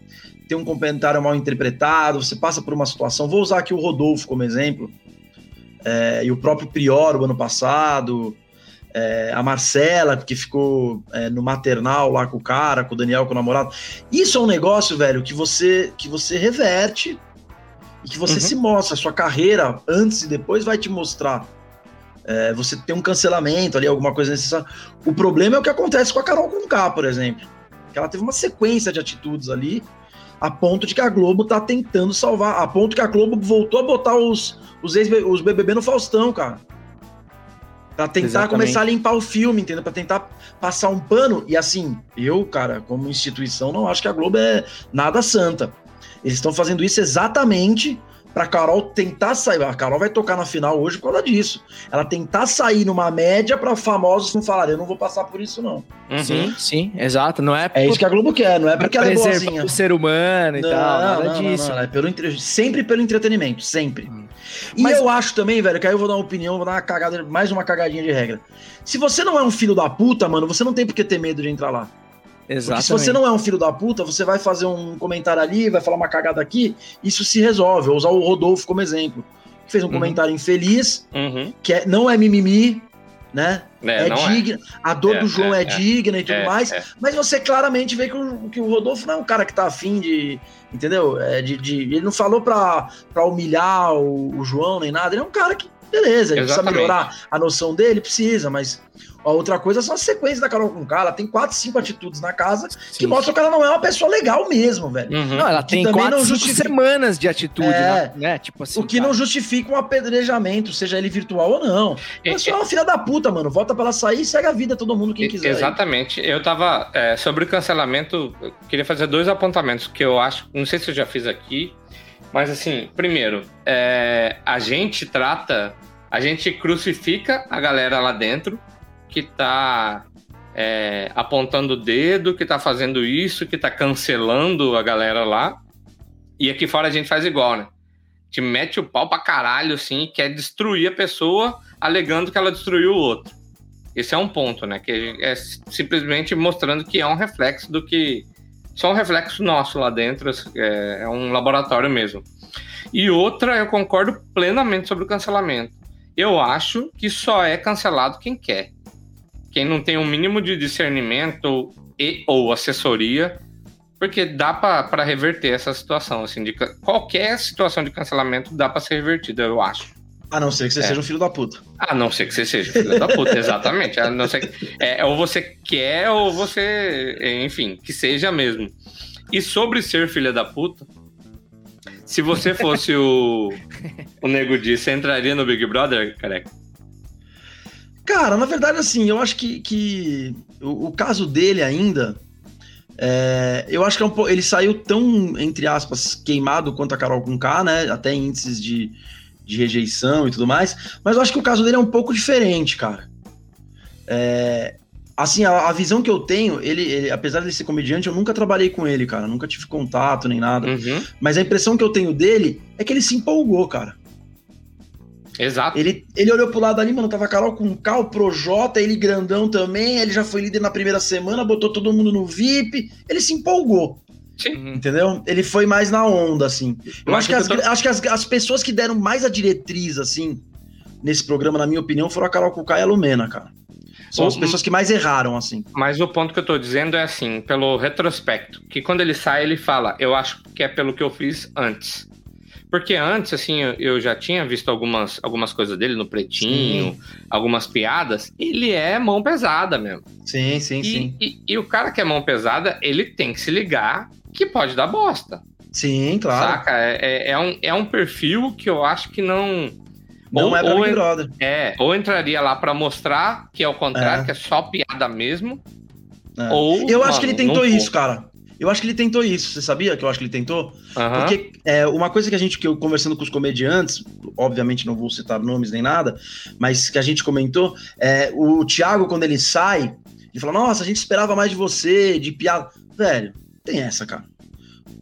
tem um comentário mal interpretado, você passa por uma situação. Vou usar aqui o Rodolfo como exemplo. é, e o próprio Prior, o ano passado. É, a Marcela, que ficou é, no maternal lá com o cara, com o Daniel, com o namorado. Isso é um negócio, velho, que você, que você reverte e que você Uhum. se mostra. A sua carreira, antes e depois, vai te mostrar. É, você tem um cancelamento ali, alguma coisa necessária. O problema é o que acontece com a Carol Conká, por exemplo. Que ela teve uma sequência de atitudes ali, a ponto de que a Globo tá tentando salvar, a ponto que a Globo voltou a botar os, os, ex os BBB no Faustão, cara. Pra tentar Exatamente. começar a limpar o filme, entendeu? Pra tentar passar um pano. E assim, eu, cara, como instituição, não acho que a Globo é nada santa. Eles estão fazendo isso exatamente pra Carol tentar sair. A Carol vai tocar na final hoje por causa disso. Ela tentar sair numa média pra famosos não falarem, eu não vou passar por isso, não. Uhum. Sim, sim, exato. Não é, É isso que a Globo quer, não é porque ela é boazinha. o ser humano e Não, tal, nada não, não, disso. não, é pelo entre- sempre pelo entretenimento, sempre. Hum. E Mas- eu acho também, velho, que aí eu vou dar uma opinião, vou dar uma cagada, mais uma cagadinha de regra. Se você não é um filho da puta, mano, você não tem por que ter medo de entrar lá. Porque Exatamente. se você não é um filho da puta, você vai fazer um comentário ali, vai falar uma cagada aqui, isso se resolve. Eu vou usar o Rodolfo como exemplo. Que fez um Uhum. comentário infeliz, Uhum. que é- não é mimimi, né? É, É, é. digna. A dor É, do João é, é, é. digna e tudo É, mais. é. Mas você claramente vê que o, que o Rodolfo não é um cara que tá afim de. Entendeu? É, de, de- ele não falou pra, pra humilhar o, o João nem nada. Ele é um cara que, beleza, ele Exatamente. precisa melhorar a noção dele, precisa, mas. A outra coisa são as sequências da Carol com Ela tem quatro, cinco atitudes na casa que Sim. mostram que ela não é uma pessoa legal mesmo, velho. Uhum. Não, ela que tem quatro, não cinco justifica- semanas de atitude, É. né? né? Tipo assim. o que cara. não justifica um apedrejamento, seja ele virtual ou não. É, É só uma filha da puta, mano. Volta pra ela sair e segue a vida, todo mundo, quem quiser. Exatamente. Eu tava. é, sobre o cancelamento, eu queria fazer dois apontamentos que eu acho. Não sei se eu já fiz aqui, mas assim, primeiro, é, a gente trata. A gente crucifica a galera lá dentro que tá é, apontando o dedo, que tá fazendo isso, que tá cancelando a galera lá. E aqui fora a gente faz igual, né? Te mete o pau pra caralho, assim, e quer destruir a pessoa, alegando que ela destruiu o outro. Esse é um ponto, né? Que é simplesmente mostrando que é um reflexo do que. Só um reflexo nosso lá dentro, é, é um laboratório mesmo. E outra, eu concordo plenamente sobre o cancelamento. Eu acho que só é cancelado quem quer. Quem não tem o um mínimo de discernimento e ou assessoria, porque dá para reverter essa situação. Assim, de, qualquer situação de cancelamento dá para ser revertida, eu acho. A não ser que você É. seja um filho da puta. A não ser que você seja filho da puta, exatamente. A não ser que, é, ou você quer, ou você. Enfim, que seja mesmo. E sobre ser filha da puta, se você fosse o, o Nego Di, você entraria no Big Brother, careca? Cara, na verdade, assim, eu acho que, que o, o caso dele ainda. é, eu acho que é um. Ele saiu tão, entre aspas, queimado quanto a Carol com K, né? Até índices de, de rejeição e tudo mais. Mas eu acho que o caso dele é um pouco diferente, cara. É, Assim, a, a visão que eu tenho, ele, ele, apesar de ele ser comediante, eu nunca trabalhei com ele, cara. Nunca tive contato nem nada. Uhum. Mas a impressão que eu tenho dele é que ele se empolgou, cara. Exato. Ele, ele olhou pro lado ali, mano, tava Carol com K, o Projota, ele grandão também, ele já foi líder na primeira semana, botou todo mundo no VIP, ele se empolgou. Sim. Entendeu? Ele foi mais na onda, assim. Eu acho que, as, tô- acho que as, as pessoas que deram mais a diretriz, assim, nesse programa, na minha opinião, foram a Carol Kuká e a Lumena, cara. São as pessoas que mais erraram, assim. Mas o ponto que eu tô dizendo é assim, pelo retrospecto, que quando ele sai, ele fala, eu acho que é pelo que eu fiz antes. Porque antes, assim, eu- já tinha visto algumas, algumas coisas dele no Pretinho, algumas piadas, ele é mão pesada mesmo. Sim, sim, E, sim. e- e o cara que é mão pesada, ele tem que se ligar que pode dar bosta, Sim, claro. saca? É, é- é um, é um perfil que eu acho que não... Não ou- é pra ou Big Brother. É, ou entraria lá pra mostrar que é o contrário, É. que é só piada mesmo, É. ou... Eu acho mano, que ele tentou isso, cara. Eu acho que ele tentou isso. Você sabia que eu acho que ele tentou? Aham. Porque é, uma coisa que a gente, que eu conversando com os comediantes, obviamente não vou citar nomes nem nada, mas que a gente comentou, é, o Thiago, quando ele sai, ele fala: Nossa, a gente esperava mais de você, de piada. Velho, tem essa, cara.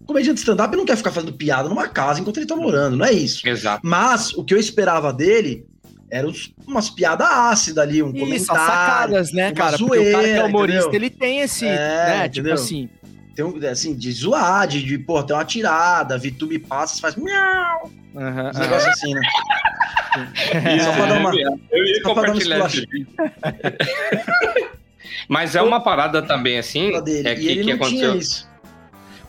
O comediante stand-up não quer ficar fazendo piada numa casa enquanto ele tá morando, não é isso. Exato. Mas o que eu esperava dele eram umas piadas ácidas ali, um Isso, comentário. sacadas, né, uma cara? Porque o cara que é zoeira, humorista, entendeu? ele tem esse, É, né? Tipo assim. Tem um, assim, de zoar, de, de pô, tem uma tirada, Vitube passa, você faz miau, aham, uns aham. negócios assim, né? Isso, Só pra dar uma- eu ia só pra dar uma compartilhar. Mas é uma parada também assim, é e que, ele que não aconteceu. tinha isso.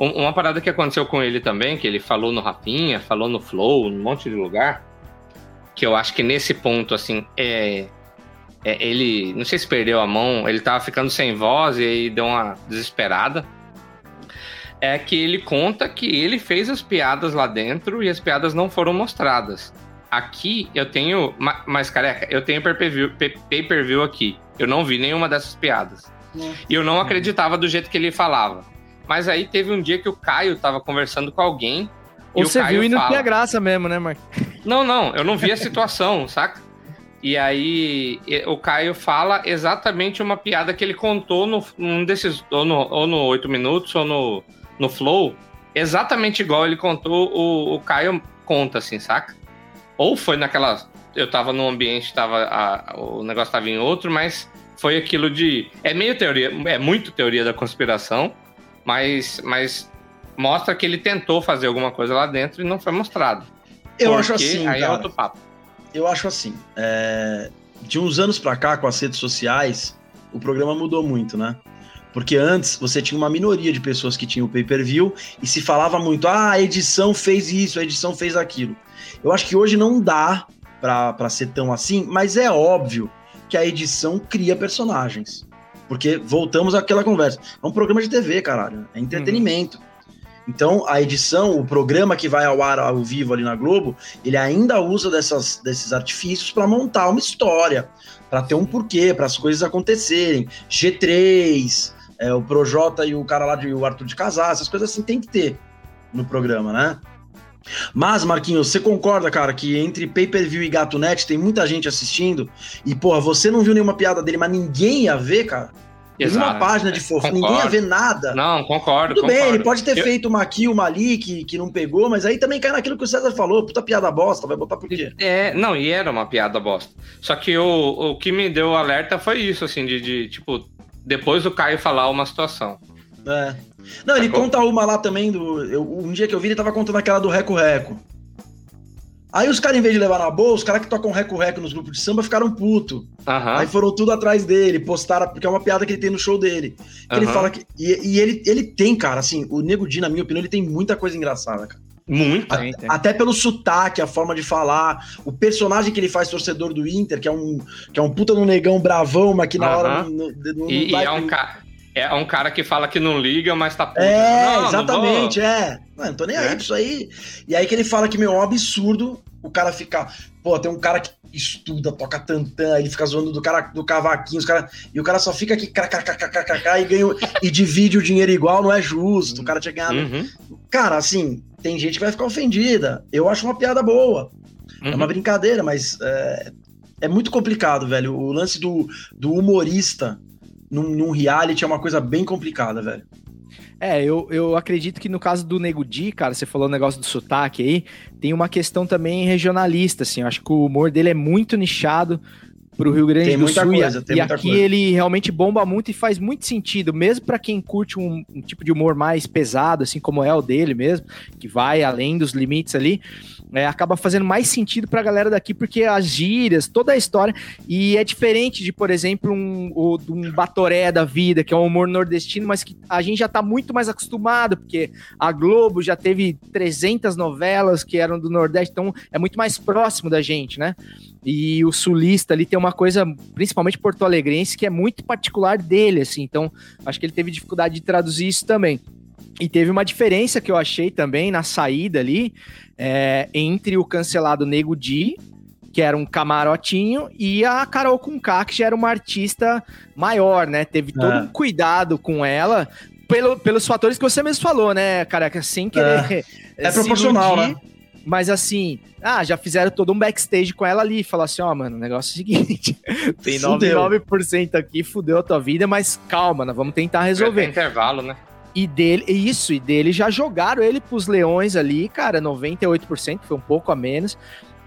Um- Uma parada que aconteceu com ele também, que ele falou no Rafinha, falou no Flow, num monte de lugar, que eu acho que nesse ponto, assim, é, é, ele, não sei se perdeu a mão, ele tava ficando sem voz e aí deu uma desesperada. É que ele conta que ele fez as piadas lá dentro e as piadas não foram mostradas. Aqui eu tenho, ma- mas careca, eu tenho pay-per-view pay- pay-per-view aqui. Eu não vi nenhuma dessas piadas. E eu não acreditava do jeito que ele falava. Mas aí teve um dia que o Caio tava conversando com alguém. Ou e o você Caio viu e não fala- tinha graça mesmo, né, Marcos? Não, não, eu não vi a situação, saca? E aí o Caio fala exatamente uma piada que ele contou no, num desses, ou no, ou no 8 minutos, ou no, no Flow, exatamente igual ele contou, o, o Caio conta, assim, saca? Ou foi naquela. Eu tava num ambiente, tava, a- o negócio tava em outro, mas foi aquilo de. É meio teoria, é muito teoria da conspiração, mas, mas mostra que ele tentou fazer alguma coisa lá dentro e não foi mostrado. Eu acho assim, aí é cara. outro papo. Eu acho assim. é, De uns anos pra cá, com as redes sociais, o programa mudou muito, né? Porque antes você tinha uma minoria de pessoas que tinham o pay-per-view e se falava muito, ah, a edição fez isso, a edição fez aquilo. Eu acho que hoje não dá pra ser tão assim, mas é óbvio que a edição cria personagens. Porque voltamos àquela conversa. É um programa de TV, caralho. É entretenimento. Então, a edição, o programa que vai ao ar ao vivo ali na Globo, ele ainda usa dessas, desses artifícios para montar uma história, para ter um porquê, para as coisas acontecerem. G3, é, o Projota e o cara lá de o Arthur de Casar, essas coisas assim tem que ter no programa, né? Mas, Marquinhos, você concorda, cara, que entre pay-per-view e Gato Net tem muita gente assistindo e, porra, você não viu nenhuma piada dele, mas ninguém ia ver, cara? Exato. página de fofo, Concordo. ninguém ia ver nada. Não, concordo. Tudo bem, concordo. ele pode ter Eu- feito uma aqui, uma ali, que, que não pegou, mas aí também cai naquilo que o César falou, puta piada bosta, vai botar por quê? É, não, e era uma piada bosta. Só que o, o que me deu alerta foi isso, assim, de, de, tipo, depois do Caio falar uma situação. É. Não, ele conta uma lá também do. eu- um dia que eu vi, ele tava contando aquela do Reco Reco. Aí os caras, em vez de levar na boa, os caras que tocam Reco Reco nos grupos de samba ficaram puto. Aham. Aí foram tudo atrás dele, postaram, porque é uma piada que ele tem no show dele. Ele fala que. E, e ele, ele tem, cara, assim, o Nego Di, na minha opinião, ele tem muita coisa engraçada, cara. Muita. Tem, tem. Até pelo sotaque, a forma de falar, o personagem que ele faz torcedor do Inter, que é um, que é um puta no negão bravão, mas que na hora não, não, não E, e é um cara. É um cara que fala que não liga, mas tá puto. É, Não, exatamente, é. Não, não tô nem aí É. pra isso aí. E aí que ele fala que, meu, é um absurdo o cara ficar. Pô, tem um cara que estuda, toca tantã, ele fica zoando do cara do cavaquinho, os cara, e o cara só fica aqui kkkkkk e ganha e divide o dinheiro igual, não é justo. O cara tinha ganhado. Uhum, Cara, assim, tem gente que vai ficar ofendida. Eu acho uma piada boa. É uma uhum. brincadeira, mas é, é muito complicado, velho. O lance do, do humorista num, num reality é uma coisa bem complicada, velho. É, eu, eu acredito que no caso do Nego Di, cara, você falou o negócio do sotaque aí, tem uma questão também regionalista, assim, eu acho que o humor dele é muito nichado pro Rio Grande Tem do Sul coisa, e, e aqui coisa. ele realmente bomba muito e faz muito sentido, mesmo pra quem curte um, um tipo de humor mais pesado, assim como é o dele mesmo, que vai além dos limites ali, é, acaba fazendo mais sentido pra galera daqui, porque as gírias, toda a história, e é diferente de, por exemplo, um, o- de um Batoré da vida, que é um humor nordestino, mas que a gente já tá muito mais acostumado, porque a Globo já teve 300 novelas que eram do Nordeste, então é muito mais próximo da gente, né? E o sulista ali tem uma coisa, principalmente porto-alegrense, que é muito particular dele, assim. Então, acho que ele teve dificuldade de traduzir isso também. E teve uma diferença que eu achei também na saída ali, é, entre o cancelado Nego Di, que era um camarotinho, e a Carol Conká, que já era uma artista maior, né? Teve todo É. um cuidado com ela, pelo- pelos fatores que você mesmo falou, né, caraca? Sem querer. É se proporcional, iludir, né? Mas assim, ah, já fizeram todo um backstage com ela ali. Falar assim: ó, mano, o negócio é o seguinte: tem Fudeu. 99% aqui, fudeu a tua vida, mas calma, nós vamos tentar Tem resolver. intervalo, né? E dele, isso, e dele já jogaram ele pros leões ali, cara, 98%, foi um pouco a menos.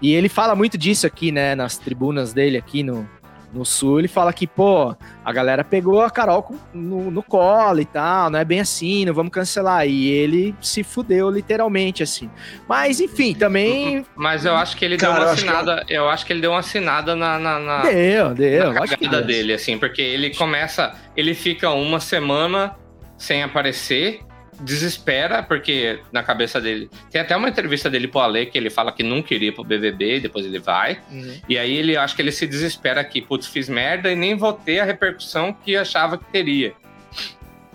E ele fala muito disso aqui, né, nas tribunas dele aqui no, no sul. Ele fala que, pô, a galera pegou a Carol com- no, no colo e tal, não é bem assim, não vamos cancelar. E ele se fudeu, literalmente, assim. Mas, enfim, também. Mas eu acho que ele Cara, deu eu uma acho que assinada. Eu acho que ele deu uma assinada na, na, na, Deu, deu. na cagada dele, assim, porque ele começa. Ele fica uma semana sem aparecer, desespera, porque na cabeça dele. Tem até uma entrevista dele pro Ale que ele fala que não queria ir pro BBB, depois ele vai. Uhum. E aí ele acho que ele se desespera aqui, putz, fiz merda e nem vou ter a repercussão que achava que teria.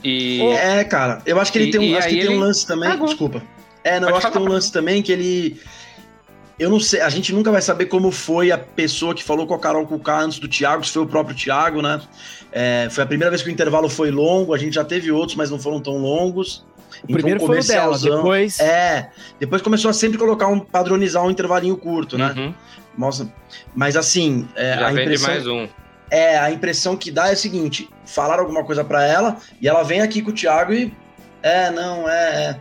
E. É, cara, eu acho que ele E- tem um, acho que tem um ele lance também. cagou. Desculpa. É, não, Pode eu acho que tem um lance também que ele. Eu não sei, a gente nunca vai saber como foi a pessoa que falou com a Carol Kuká antes do Thiago, se foi o próprio Thiago, né? É, foi a primeira vez que o intervalo foi longo, a gente já teve outros, mas não foram tão longos. O primeiro foi o dela, depois. É, depois começou a sempre colocar um, padronizar um intervalinho curto, né? Uhum, Nossa, mas assim, é, já a vende impressão mais um. é, a impressão que dá é a seguinte: falaram alguma coisa pra ela e ela vem aqui com o Thiago e. É, não, é, é.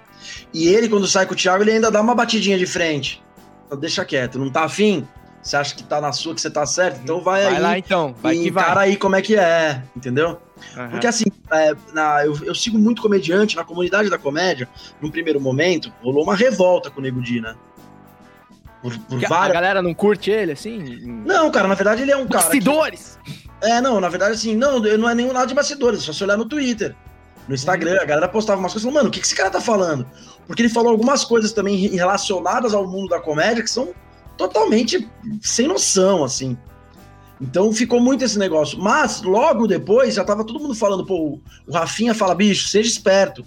E ele, quando sai com o Thiago, ele ainda dá uma batidinha de frente. Então, deixa quieto, não tá afim? Você acha que tá na sua, que você tá certo? Então vai, Vai aí. lá então, vai e que vai. encara aí como é que é, entendeu? Aham. Porque assim, é, na- eu, eu sigo muito comediante na comunidade da comédia. Num primeiro momento, rolou uma revolta com o Nego Di, né? Por, por Porque A várias. galera não curte ele, assim? Não, cara, na verdade ele é um cara. que- Bastidores! É, não, na verdade, assim, não, não é nenhum lado de bastidores, é só se olhar no Twitter. No Instagram, a galera postava umas coisas falando, mano, o que, que esse cara tá falando? Porque ele falou algumas coisas também re- relacionadas ao mundo da comédia que são totalmente sem noção, assim. Então ficou muito esse negócio. Mas logo depois já tava todo mundo falando, pô, o- Rafinha fala, bicho, seja esperto.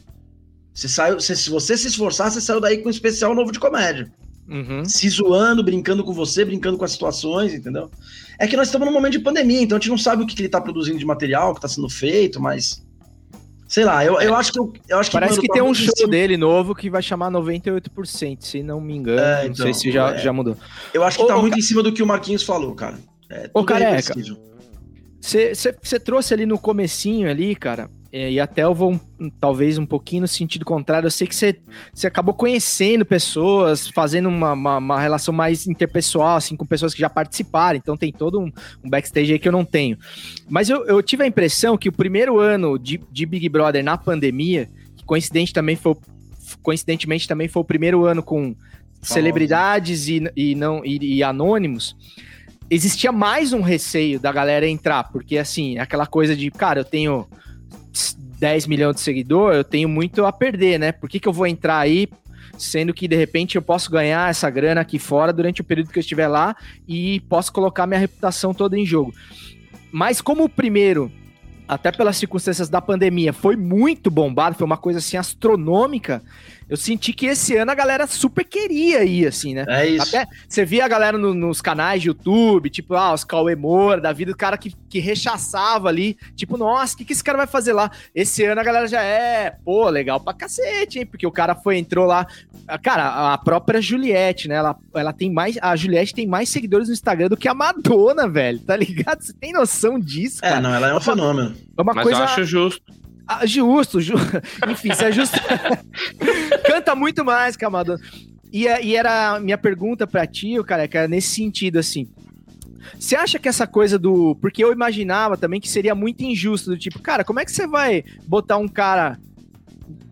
Você saiu, se, se você se esforçar, você saiu daí com um especial novo de comédia Uhum. se zoando, brincando com você, brincando com as situações, entendeu? É que nós estamos num momento de pandemia, então a gente não sabe o que, que ele tá produzindo de material, o que tá sendo feito, mas. Sei lá, eu, eu acho que eu, eu acho que. Parece que tem um show dele novo que vai chamar 98%, se não me engano. É, não então, sei se já, é. já mudou. Eu acho que Ô, tá muito em cima do que o Marquinhos falou, cara. É, Ô, é careca. Você trouxe ali no comecinho ali, cara, é, e até eu vou talvez um pouquinho no sentido contrário. Eu sei que você acabou conhecendo pessoas, fazendo uma, uma, uma relação mais interpessoal, assim, com pessoas que já participaram. Então tem todo um, um backstage aí que eu não tenho. Mas eu, eu tive a impressão que o primeiro ano de, de Big Brother na pandemia, que coincidente também foi, coincidentemente também foi o primeiro ano com celebridades e, e não e, e anônimos existia mais um receio da galera entrar, porque assim, aquela coisa de, cara, eu tenho 10 milhões de seguidor, eu tenho muito a perder, né? Por que, que eu vou entrar aí, sendo que de repente eu posso ganhar essa grana aqui fora durante o período que eu estiver lá e posso colocar minha reputação toda em jogo. Mas como o primeiro, até pelas circunstâncias da pandemia, foi muito bombado, foi uma coisa assim astronômica, eu senti que esse ano a galera super queria ir, assim, né? É isso. Até você via a galera no- nos canais de YouTube, tipo, ah, os Cauê Moura, da vida, o cara que, que rechaçava ali, tipo, nossa, o que, que esse cara vai fazer lá? Esse ano a galera já é, pô, legal pra cacete, hein? Porque o cara foi, entrou lá Cara, a própria Juliette, né? Ela, ela tem mais. A Juliette tem mais seguidores no Instagram do que a Madonna, velho. Tá ligado? Você tem noção disso, É, cara? não, ela é um fenômeno. É uma Mas coisa. eu acho justo. Ah, justo, ju... enfim, se é justo. Canta muito mais que a Madonna. E, é- e era a minha pergunta pra ti, cara, que era nesse sentido, assim. Você acha que essa coisa do. Porque eu imaginava também que seria muito injusto, do tipo, cara, como é que você vai botar um cara,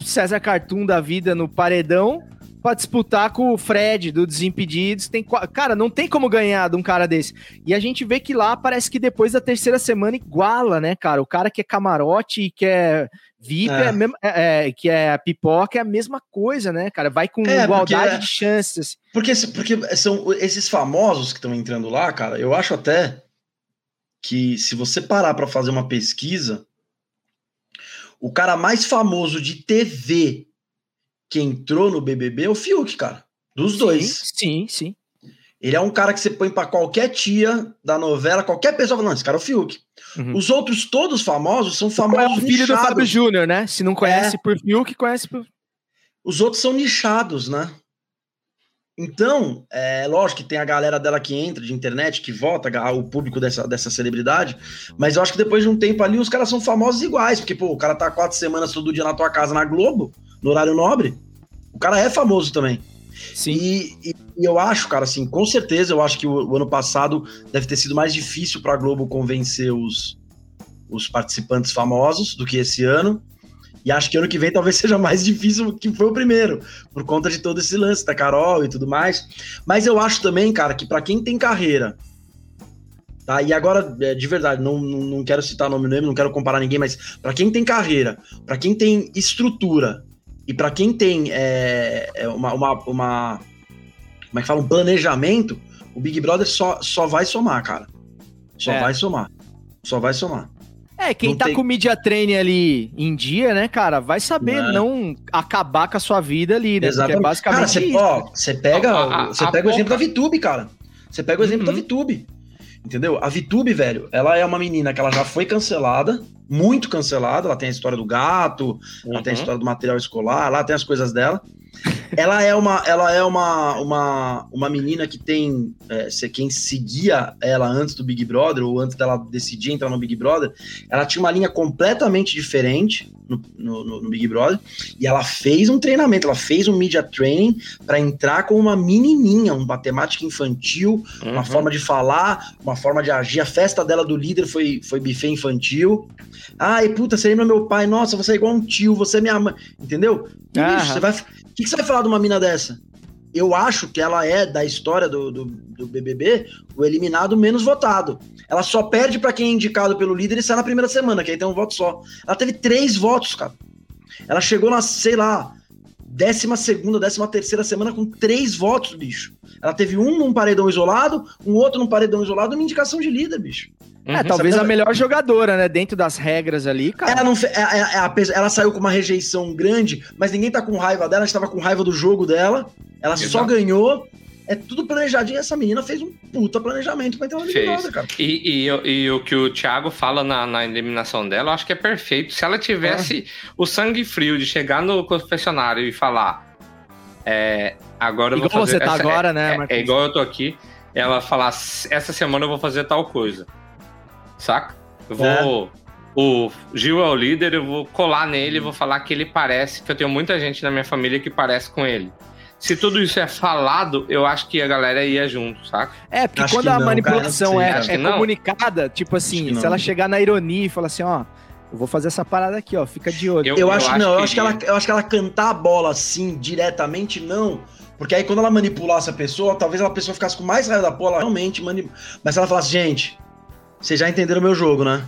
César Cartoon da vida, no paredão pra disputar com o Fred do Desimpedidos? Tem, cara, não tem como ganhar de um cara desse. E a gente vê que lá parece que depois da terceira semana iguala, né, cara? O cara que é camarote e que é VIP, É. é. mesmo- é- é, que é pipoca, é a mesma coisa, né, cara? Vai com É, igualdade porque- de chances. Porque, porque são esses famosos que estão entrando lá, cara, eu acho até que se você parar pra fazer uma pesquisa, o cara mais famoso de TV que entrou no BBB é o Fiuk, cara. Dos dois. Sim, sim. Ele é um cara que você põe pra qualquer tia da novela, qualquer pessoa fala, não, esse cara é o Fiuk. Uhum. Os outros todos famosos são É famosos o filho do nichados. Fábio Júnior, né? Se não conhece por Fiuk, conhece por. Os outros são nichados, né? Então, é lógico que tem a galera dela que entra de internet, que vota, o público dessa, dessa celebridade, mas eu acho que depois de um tempo ali, os caras são famosos iguais, porque, pô, o cara tá quatro semanas todo dia na tua casa na Globo, no horário nobre, o cara é famoso também. Sim. E, e- e eu acho, cara, assim, com certeza, eu acho que o, o ano passado deve ter sido mais difícil pra Globo convencer os, os participantes famosos do que esse ano. E acho que ano que vem talvez seja mais difícil que foi o primeiro, por conta de todo esse lance da Carol e tudo mais. Mas eu acho também, cara, que pra quem tem carreira, tá? E agora, é, de verdade, não, não, não quero citar nome não quero comparar ninguém, mas pra quem tem carreira, pra quem tem estrutura e pra quem tem é, é, uma, uma, uma- como é que fala, um planejamento, o Big Brother só, só vai somar, cara. Só É. vai somar. Só vai somar. É, quem Não tá tem- com o media training ali em dia, né, cara, vai saber É. não acabar com a sua vida ali, né? Porque é Exatamente. basicamente cara, você, isso. ó, você pega, A- a- você a pega o exemplo da Vitube, cara. Você pega o exemplo Uhum. da Vitube. Entendeu? A Vitube, velho, ela é uma menina que ela já foi cancelada, muito cancelada. Ela tem a história do gato, ela tem a Uhum. história do material escolar, lá tem as coisas dela. Ela é uma, ela é uma, uma, uma menina que tem, é, quem seguia ela antes do Big Brother ou antes dela decidir entrar no Big Brother, ela tinha uma linha completamente diferente no, no- no- Big Brother e ela fez um treinamento, ela fez um media training para entrar com uma menininha, um matemática infantil, uma Uhum. forma de falar, uma forma de agir. A festa dela do líder foi, foi buffet infantil. Ai, puta, você lembra meu pai? Nossa, você é igual um tio, você é minha mãe. Entendeu? Você vai. Que, que você vai falar de uma mina dessa? Eu acho que ela é, da história do, do, do BBB, o eliminado menos votado. Ela só perde pra quem é indicado pelo líder e sai na primeira semana, que aí tem um voto só. Ela teve três votos, cara. Ela chegou na, sei lá, décima segunda, décima terceira semana com três votos, bicho. Ela teve um num paredão isolado, um outro num paredão isolado uma indicação de líder, bicho. É, Uhum. talvez Sabe- a melhor jogadora, né? Dentro das regras ali, cara. Ela, não fe- é- é- é ela saiu com uma rejeição grande, mas ninguém tá com raiva dela, a gente tava com raiva do jogo dela. Ela só Exato. ganhou. É tudo planejadinho. Essa menina fez um puta planejamento pra entrar Fez. Brother, cara. E, e, eu- e o que o Thiago fala na, na eliminação dela, eu acho que é perfeito. Se ela tivesse o sangue frio de chegar no confessionário e falar. É, agora eu vou Igual fazer. você tá essa- agora, né, é- É, Marcos? igual eu tô aqui. Ela falar, essa semana eu vou fazer tal coisa. Saca? Eu vou. O Gil é o líder, eu vou colar nele e vou falar que ele parece, que eu tenho muita gente na minha família que parece com ele. Se tudo isso é falado, eu acho que a galera ia junto, saca? É, porque Acho quando a não, manipulação cara, é, acho é comunicada, tipo Acho assim, se ela chegar na ironia e falar assim, ó, eu vou fazer essa parada aqui, ó, fica de olho. Eu- Eu, acho, que não, eu que acho que, ela, eu acho que ela cantar a bola assim, diretamente, não. Porque aí quando ela manipulasse a pessoa, talvez a pessoa ficasse com mais raiva da bola, ela realmente manipula. Mas se ela falasse, gente, vocês já entenderam o meu jogo, né?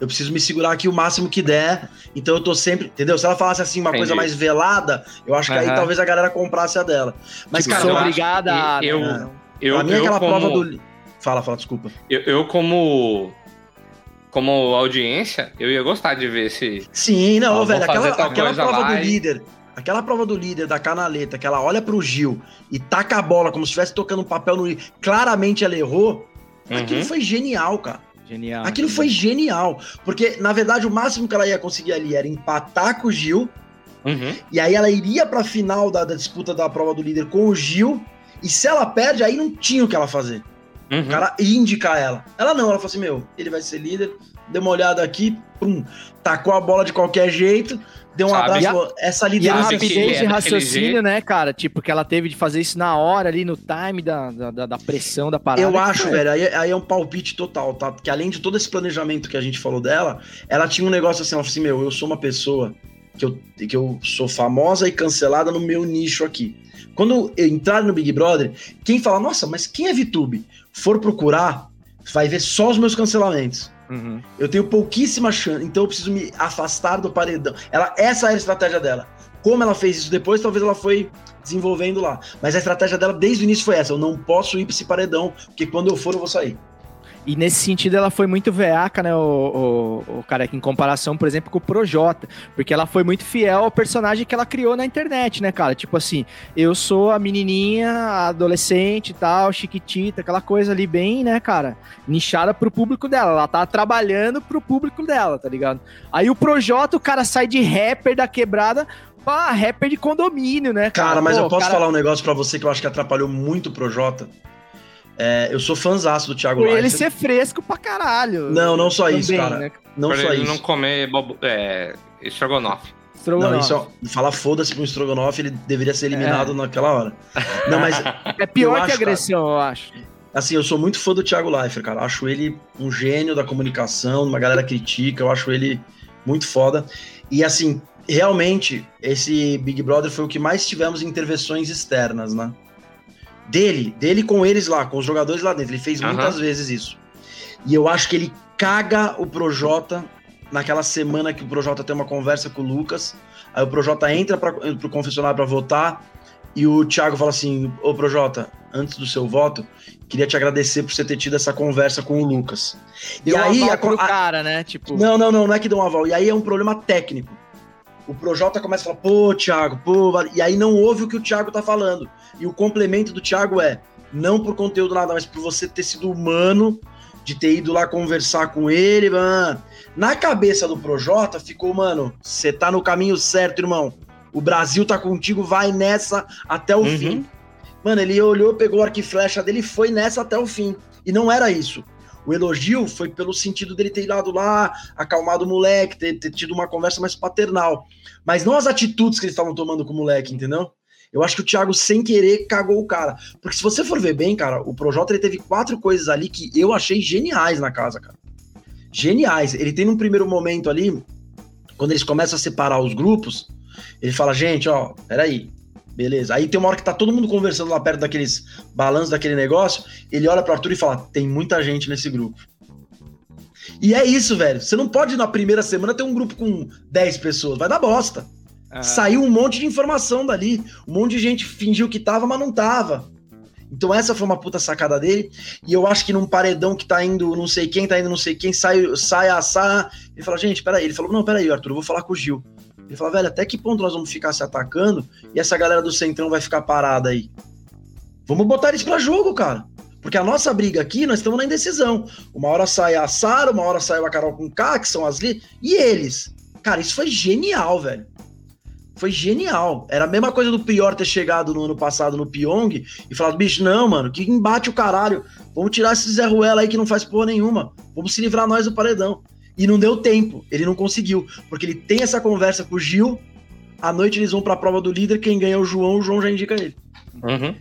Eu preciso me segurar aqui o máximo que der, então eu tô sempre. Entendeu? Se ela falasse assim uma Entendi. coisa mais velada, eu acho que aí Aham. talvez a galera comprasse a dela. Mas, Tipo, cara, sou eu acho obrigada a... que eu- né? Eu, pra mim eu aquela como, prova do. Fala, fala, desculpa. Eu, eu como como audiência, eu ia gostar de ver esse. Sim, não, vou velho, aquela, aquela prova lá do e- líder, aquela prova do líder da canaleta, que ela olha pro Gil e taca a bola como se estivesse tocando um papel no claramente ela errou, aquilo Uhum. foi genial, cara. Genial. Aquilo foi genial, porque na verdade o máximo que ela ia conseguir ali era empatar com o Gil Uhum. E aí ela iria pra final da, da disputa da prova do líder com o Gil. E se ela perde, aí não tinha o que ela fazer. Uhum. O cara ia indicar ela. Ela não, ela falou assim: meu, ele vai ser líder. Deu uma olhada aqui, pum, tacou a bola de qualquer jeito, deu um Sabe? abraço. E a- Essa E a liderança aqui. que rapidez é de daquele raciocínio, né, cara? Tipo, que ela teve de fazer isso na hora ali, no time da, da, da- pressão da parada. Eu acho, É. velho, aí, aí é um palpite total, tá? Porque além de todo esse planejamento que a gente falou dela, ela tinha um negócio assim, ela falou assim, meu, eu sou uma pessoa que eu, que eu sou famosa e cancelada no meu nicho aqui. Quando eu entrar no Big Brother, quem fala, nossa, mas quem é VTube? For procurar, vai ver só os meus cancelamentos. Uhum. Eu tenho pouquíssima chance, então eu preciso me afastar do paredão. Ela, essa era a estratégia dela. Como ela fez isso depois, talvez ela foi desenvolvendo lá. Mas a estratégia dela desde o início foi essa: eu não posso ir pra esse paredão, porque quando eu for, eu vou sair. E nesse sentido ela foi muito veaca, né, o, o, o cara, em comparação, por exemplo, com o Projota, porque ela foi muito fiel ao personagem que ela criou na internet, né, cara? Tipo assim, eu sou a menininha, a adolescente e tal, chiquitita, aquela coisa ali bem, né, cara, nichada pro público dela. Ela tá trabalhando pro público dela, tá ligado? Aí o Projota, o cara sai de rapper da quebrada pra rapper de condomínio, né, cara? Cara, mas Pô, eu posso cara, falar um negócio pra você que eu acho que atrapalhou muito pro Jota. É, eu sou fãzaço do Thiago Por ele Leifert. ser fresco pra caralho. Não, não só isso, Também, cara. né? Não Por só ele isso. não comer bobo, é, estrogonofe. Não, Strogonoff. isso é, falar foda-se pro Strogonoff, ele deveria ser eliminado naquela hora. Não, mas É pior que acho, agressão, eu acho. Assim, eu sou muito fã do Thiago Leifert, cara. Acho ele um gênio da comunicação, uma galera critica, eu acho ele muito foda. E assim, realmente, esse Big Brother foi o que mais tivemos intervenções externas, né? Dele, dele com eles lá, com os jogadores lá dentro. Ele fez Aham. muitas vezes isso. E eu acho que ele caga o Projota naquela semana que o Projota tem uma conversa com o Lucas. Aí o Projota entra para pro confessionário para votar e o Thiago fala assim: Ô Projota, antes do seu voto, queria te agradecer por você ter tido essa conversa com o Lucas. Deu e aí, aval a- pro a- cara, né? Tipo, não, não, não, não é que deu um aval. E aí é um problema técnico. O Projota começa a falar, pô, Thiago, pô, vale-" e aí não ouve o que o Thiago tá falando. E o complemento do Thiago é, não por conteúdo nada, mas por você ter sido humano, de ter ido lá conversar com ele, mano. Na cabeça do Projota ficou, mano, você tá no caminho certo, irmão. O Brasil tá contigo, vai nessa até o Uhum. fim. Mano, ele olhou, pegou o arco e flecha dele e foi nessa até o fim. E não era isso. O elogio foi pelo sentido dele ter ido lá, acalmado o moleque, ter, ter tido uma conversa mais paternal. Mas não as atitudes que eles estavam tomando com o moleque, entendeu? Eu acho que o Thiago, sem querer, cagou o cara. Porque se você for ver bem, cara, o Projota ele teve quatro coisas ali que eu achei geniais na casa, cara. Geniais. Ele tem num primeiro momento ali, quando eles começam a separar os grupos, ele fala, gente, ó, peraí, beleza. Aí tem uma hora que tá todo mundo conversando lá perto daqueles balanços daquele negócio, ele olha pro Arthur e fala, tem muita gente nesse grupo. E é isso, velho. Você não pode na primeira semana ter um grupo com 10 pessoas, vai dar bosta. ah, Saiu um monte de informação dali. Um monte de gente fingiu que tava, mas não tava. Então essa foi uma puta sacada dele. E eu acho que num paredão que tá indo não sei quem, tá indo não sei quem, sai, sai a Sá. Ele fala, gente, peraí. Ele falou, não, peraí, Arthur, eu vou falar com o Gil. Ele falou, velho, até que ponto nós vamos ficar se atacando e essa galera do Centrão vai ficar parada aí? Vamos botar eles pra jogo, cara. Porque a nossa briga aqui, nós estamos na indecisão. Uma hora sai a Sara, uma hora sai a Carol com K, que são as li. E eles? Cara, isso foi genial, velho. Foi genial. Era a mesma coisa do Prior ter chegado no ano passado no Pyong e falado, bicho, não, mano, que embate o caralho. Vamos tirar esse Zé Ruela aí que não faz porra nenhuma. Vamos se livrar nós do paredão. E não deu tempo, ele não conseguiu. Porque ele tem essa conversa com o Gil, à noite eles vão pra prova do líder, quem ganha é o João, o João já indica ele. Uhum.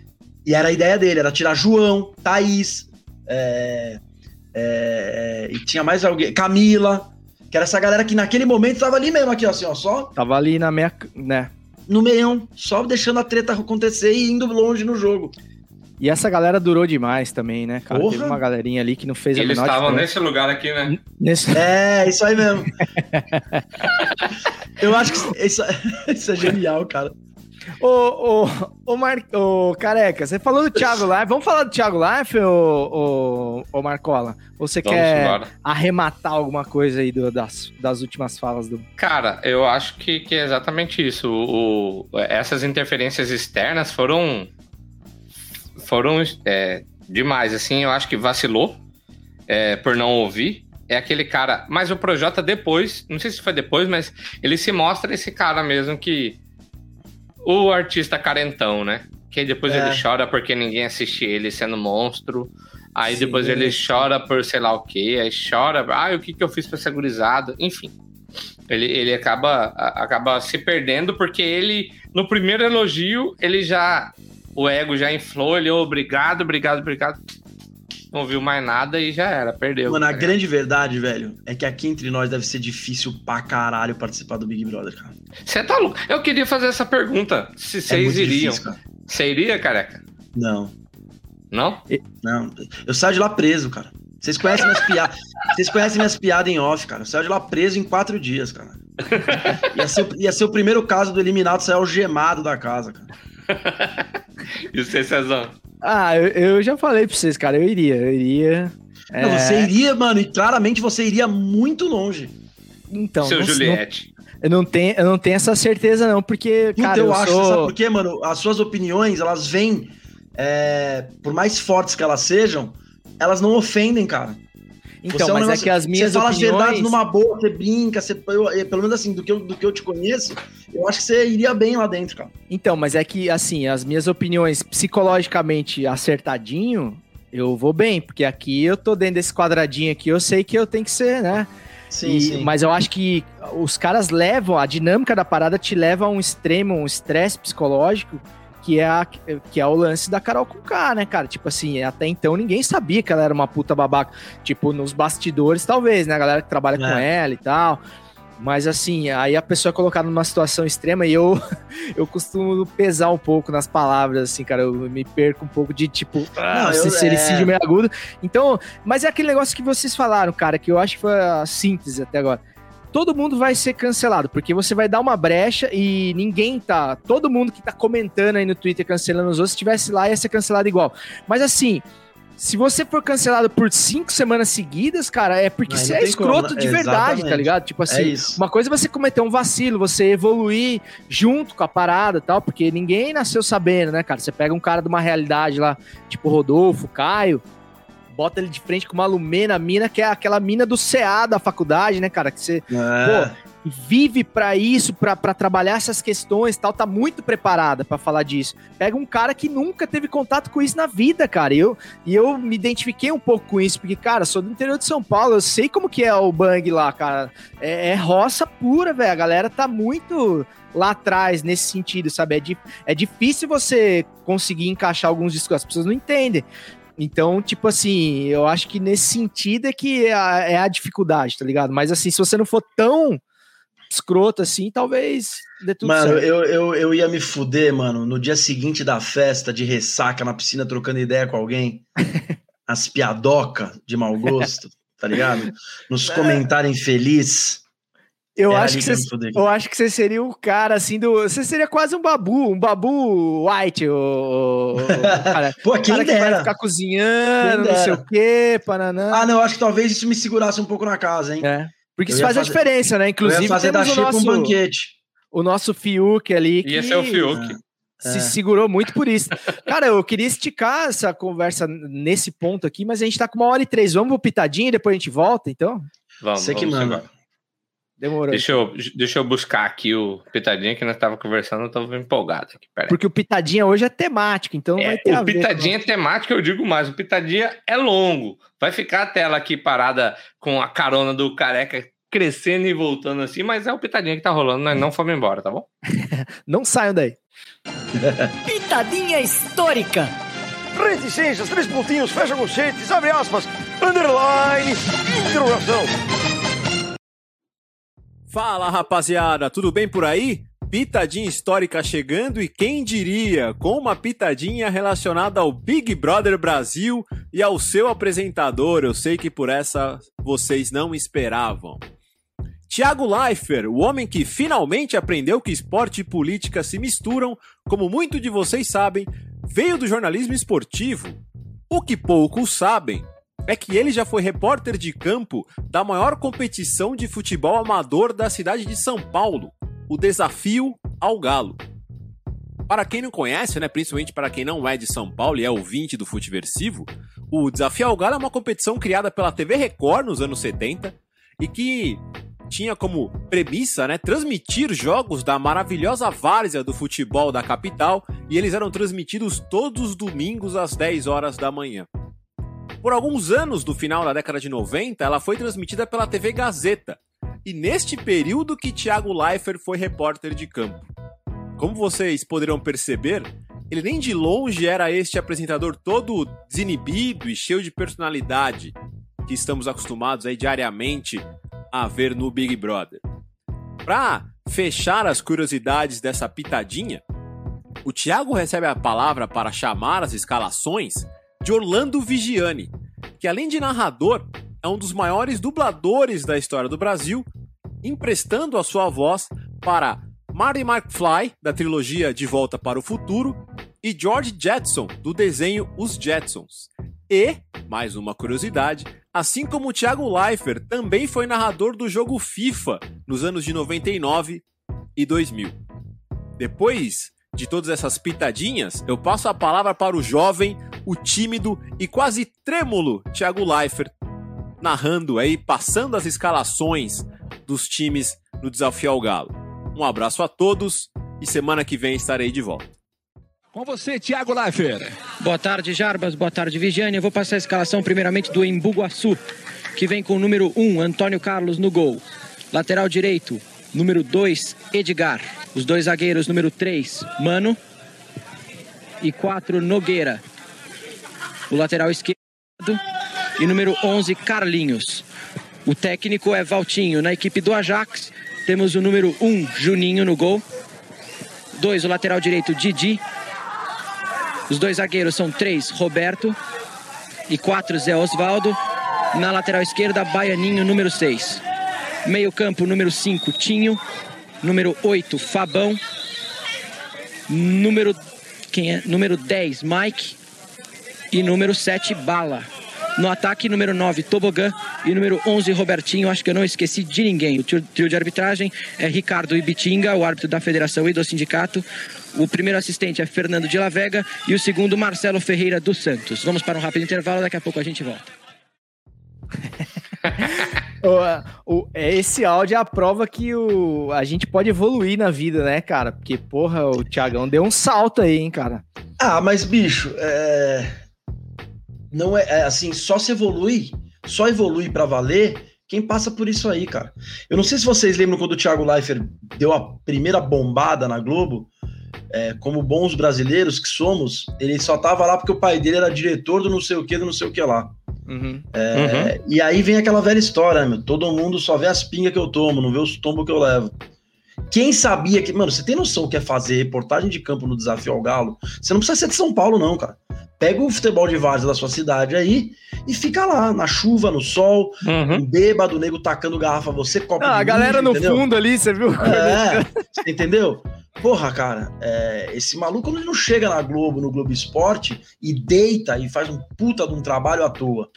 E era a ideia dele, era tirar João, Thaís, é, é, e tinha mais alguém, Camila, que era essa galera que naquele momento tava ali mesmo, aqui, ó, assim, ó, só Tava ali na minha. né? no meião, só deixando a treta acontecer e indo longe no jogo. E essa galera durou demais também, né, cara? Porra. Teve uma galerinha ali que não fez a Eles menor estavam diferença. nesse lugar aqui, né? Nesse... É, isso aí mesmo. Eu acho que isso, isso é genial, cara. Ô, ô, ô, Mar... ô, Careca, você falou do Thiago Life. Vamos falar do Thiago Life, ô, ô, ô Marcola? Ou você Vamos quer embora. arrematar alguma coisa aí do- das, das últimas falas do. Cara, eu acho que, que é exatamente isso. O, o- essas interferências externas foram foram é, demais. Assim, eu acho que vacilou é, por não ouvir é aquele cara. Mas o Projota depois, não sei se foi depois, mas ele se mostra esse cara mesmo que. O artista carentão, né? Que aí depois É. ele chora porque ninguém assiste ele sendo monstro. Aí Sim. depois ele chora por sei lá o quê. Aí chora, ah, o que, que eu fiz pra ser gurizado? Enfim. Ele, ele acaba, acaba se perdendo porque ele, no primeiro elogio, ele já. O ego já inflou, ele, "Ô, obrigado, obrigado, obrigado. Não viu mais nada e já era, perdeu. Mano, a ligado? grande verdade, velho, é que aqui entre nós deve ser difícil pra caralho participar do Big Brother, cara. Você tá louco? Eu queria fazer essa pergunta. Se É vocês muito iriam. cara. Você iria, careca? Não, Não? não. Eu saio de lá preso, cara. Vocês conhecem minhas piadas. Vocês conhecem minhas piadas em off, cara. Eu saio de lá preso em quatro dias, cara. Ia ser, o- ia ser o primeiro caso do eliminado sair algemado da casa, cara. E você, Cezão? Ah, eu, eu já falei pra vocês, cara, eu iria, eu iria. Não, É, você iria, mano, e claramente você iria muito longe. Então, Seu não- Juliette. não- eu, não tenho, eu não tenho essa certeza, não, porque, Puta, cara, eu, eu, acho, sou... sabe por quê, mano? As suas opiniões, elas vêm, é, por mais fortes que elas sejam, elas não ofendem, cara. Então, Você um mas é negócio- que as minhas Você fala as opiniões... verdades numa boa, você brinca, você, eu- eu- pelo menos assim, do que, eu, do que eu te conheço, eu acho que você iria bem lá dentro, cara. Então, mas é que, assim, as minhas opiniões psicologicamente acertadinho, eu vou bem, porque aqui eu tô dentro desse quadradinho aqui, eu sei que eu tenho que ser, né? Sim, E- sim. Mas eu acho que os caras levam, a dinâmica da parada te leva a um extremo, um estresse psicológico, que é, a, que é o lance da Carol com K, né, cara? Tipo assim, até então ninguém sabia que ela era uma puta babaca. Tipo, nos bastidores, talvez, né? A galera que trabalha com É. ela e tal. Mas assim, aí a pessoa é colocada numa situação extrema e eu, eu costumo pesar um pouco nas palavras, assim, cara. Eu me perco um pouco de tipo, ah, sincericídio é. meio agudo. Então, mas é aquele negócio que vocês falaram, cara, que eu acho que foi a síntese até agora. Todo mundo vai ser cancelado, porque você vai dar uma brecha e ninguém tá. Todo mundo que tá comentando aí no Twitter cancelando os outros, se estivesse lá, ia ser cancelado igual. Mas assim. Se você for cancelado por cinco semanas seguidas, cara, é porque você é escroto como, né? de verdade, Exatamente. tá ligado? Tipo assim, é uma coisa é você cometer um vacilo, você evoluir junto com a parada e tal, porque ninguém nasceu sabendo, né, cara? Você pega um cara de uma realidade lá, tipo Rodolfo, Caio, bota ele de frente com uma Lumena, mina, que é aquela mina do CA da faculdade, né, cara? Que você É. vive pra isso, pra pra trabalhar essas questões e tal, tá muito preparada pra falar disso. Pega um cara que nunca teve contato com isso na vida, cara. E eu, e eu me identifiquei um pouco com isso, porque, cara, sou do interior de São Paulo, eu sei como que é o bang lá, cara. É, é roça pura, velho. A galera tá muito lá atrás nesse sentido, sabe? É, di é difícil você conseguir encaixar alguns discos, as pessoas não entendem. Então, tipo assim, eu acho que nesse sentido é que é a, é a dificuldade, tá ligado? Mas assim, se você não for tão escroto assim, talvez dê tudo Mano, certo. eu, eu, eu ia me fuder, mano, no dia seguinte da festa de ressaca na piscina trocando ideia com alguém. As piadoca de mau gosto, tá ligado? Nos comentários infeliz. Eu Era acho, que você, eu acho que você seria o cara assim do. Você seria quase um babu, um babu white, o, o- o cara, Pô, o quem cara que vai dera. ficar cozinhando, Quem não sei dera. o quê, pananã. Ah, não, eu acho que talvez isso me segurasse um pouco na casa, hein? É. Porque Eu isso faz a fazer- diferença, né? eu Inclusive, ia fazer da temos o Chico nosso, um banquete. o nosso Fiuk ali. Que Ia ser o Fiuk. Se É. segurou muito por isso. Cara, eu queria esticar essa conversa nesse ponto aqui, mas a gente tá com uma hora e três. Vamos pro pitadinho e depois a gente volta, então? Vamos, Você que manda. Demorou. Deixa eu, deixa eu buscar aqui o pitadinha que nós tava conversando, eu tava empolgado aqui. Porque o pitadinha hoje é temático, então vai ter É, a o ver pitadinha é temático, eu digo mais. O pitadinha é longo. Vai ficar a tela aqui parada com a carona do careca crescendo e voltando assim, mas é o pitadinha que tá rolando, nós não fomos embora, tá bom? Não saiam daí. Pitadinha histórica. Reticências, três pontinhos, fecha conchetes, abre aspas, underline, interrogação. Fala rapaziada, tudo bem por aí? Pitadinha histórica chegando e quem diria, com uma pitadinha relacionada ao Big Brother Brasil e ao seu apresentador, eu sei que por essa vocês não esperavam. Tiago Leifert, o homem que finalmente aprendeu que esporte e política se misturam, como muito de vocês sabem, veio do jornalismo esportivo. O que poucos sabem é que ele já foi repórter de campo da maior competição de futebol amador da cidade de São Paulo, o Desafio ao Galo. Para quem não conhece, né, principalmente para quem não é de São Paulo e é ouvinte do Futeversivo, o Desafio ao Galo é uma competição criada pela TV Record nos anos 70 e que tinha como premissa, né, transmitir jogos da maravilhosa várzea do futebol da capital e eles eram transmitidos todos os domingos às 10 horas da manhã. Por alguns anos do final da década de 90, ela foi transmitida pela TV Gazeta. E neste período que Thiago Leifert foi repórter de campo. Como vocês poderão perceber, ele nem de longe era este apresentador todo desinibido e cheio de personalidade que estamos acostumados aí diariamente a ver no Big Brother. Para fechar as curiosidades dessa pitadinha, o Thiago recebe a palavra para chamar as escalações de Orlando Vigiani, que além de narrador, é um dos maiores dubladores da história do Brasil, emprestando a sua voz para Marty McFly, da trilogia De Volta para o Futuro, e George Jetson, do desenho Os Jetsons. E, mais uma curiosidade, assim como o Thiago Leifert também foi narrador do jogo FIFA nos anos de 99 e 2000. Depois de todas essas pitadinhas, eu passo a palavra para o jovem, o tímido e quase trêmulo Thiago Leifert, narrando aí, passando as escalações dos times no Desafio ao Galo. Um abraço a todos e semana que vem estarei de volta. Com você, Thiago Leifert. Boa tarde, Jarbas. Boa tarde, Vigiane. Eu vou passar a escalação primeiramente do Embu-Guaçu, que vem com o número 1, Antônio Carlos no gol. Lateral direito, número 2, Edgar. Os dois zagueiros, número 3, Mano. E 4, Nogueira. O lateral esquerdo e número 11, Carlinhos. O técnico é Valtinho. Na equipe do Ajax, temos o número 1, Juninho no gol. 2, o lateral direito, Didi. Os dois zagueiros são 3, Roberto. E 4, Zé Osvaldo. Na lateral esquerda, Baianinho, número 6. Meio campo, número 5, Tinho. Número 8, Fabão. Número, quem é? número 10, Mike. E número 7, Bala. No ataque, número 9, Tobogã. E número 11, Robertinho. Acho que eu não esqueci de ninguém. O trio de arbitragem é Ricardo Ibitinga, o árbitro da federação e do sindicato. O primeiro assistente é Fernando de la Vega. E o segundo, Marcelo Ferreira dos Santos. Vamos para um rápido intervalo, daqui a pouco a gente volta. o, o, esse áudio é a prova que o, a gente pode evoluir na vida, né, cara? Porque, porra, o Thiagão deu um salto aí, hein, cara? Ah, mas, bicho, é... não é, é assim, só se evolui, só evolui para valer quem passa por isso aí, cara. Eu não sei se vocês lembram quando o Thiago Leifert deu a primeira bombada na Globo, é, como bons brasileiros que somos, ele só tava lá porque o pai dele era diretor do não sei o que, do não sei o que lá. Uhum. É, uhum. E aí vem aquela velha história, meu, todo mundo só vê as pingas que eu tomo, não vê os tombos que eu levo. Quem sabia que. Mano, você tem noção que é fazer reportagem de campo no Desafio ao Galo? Você não precisa ser de São Paulo, não, cara. Pega o futebol de várzea da sua cidade aí e fica lá, na chuva, no sol, Uhum. um bêbado, nego tacando garrafa, você copa Ah, a galera no entendeu? fundo ali, você viu? É, você entendeu? Porra, cara, é, esse maluco ele não chega na Globo, no Globo Esporte e deita e faz um puta de um trabalho à toa.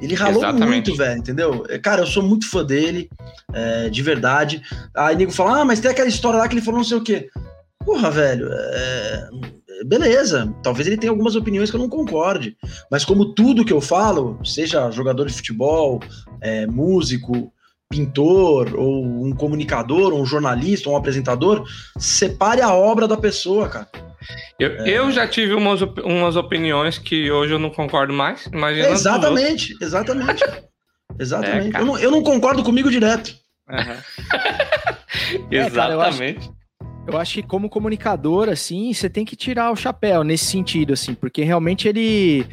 Ele ralou Exatamente. muito, velho, entendeu? É, Cara, eu sou muito fã dele, é, de verdade. Aí nego fala, ah, mas tem aquela história lá que ele falou não sei o quê. Porra, velho, é, beleza. Talvez ele tenha algumas opiniões que eu não concorde. Mas como tudo que eu falo, seja jogador de futebol, é, músico, pintor, ou um comunicador, ou um jornalista, ou um apresentador, separe a obra da pessoa, cara. Eu, eu já tive umas, umas opiniões que hoje eu não concordo mais. Imagina. outros. exatamente, exatamente. exatamente. É, cara. eu, não, eu não concordo comigo direto. É, cara, eu acho- Exatamente. Eu acho que como comunicador, assim, você tem que tirar o chapéu nesse sentido, assim, porque realmente ele.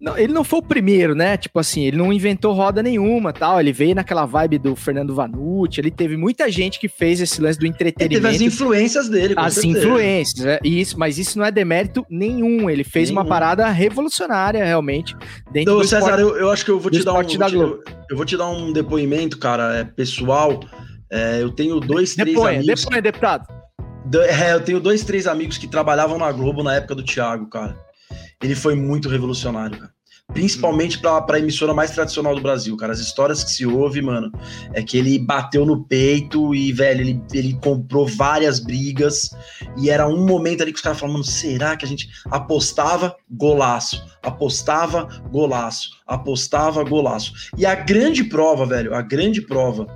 Não, ele não foi o primeiro, né? Tipo assim, ele não inventou roda nenhuma tal. Ele veio naquela vibe do Fernando Vanucci. Ele teve muita gente que fez esse lance do Ele teve entretenimento. as influências dele, com as certeza. influências, né? Isso, mas isso não é demérito nenhum. Ele fez uma Nenhum. parada revolucionária, realmente. Dentro Então, do César, esporte. eu, eu acho que eu vou te dar um. vou da te- eu vou te dar um depoimento, cara, é, pessoal. É, eu tenho dois, três amigos. deponha, deputado. Do- é, eu tenho dois, três amigos que trabalhavam na Globo na época do Thiago, cara. Ele foi muito revolucionário, cara. Principalmente pra, pra emissora mais tradicional do Brasil, cara. As histórias que se ouve, mano, é que ele bateu no peito e, velho, ele, ele comprou várias brigas. E era um momento ali que os caras falavam, mano, será que a gente apostava golaço? Apostava golaço, apostava golaço. E a grande prova, velho, a grande prova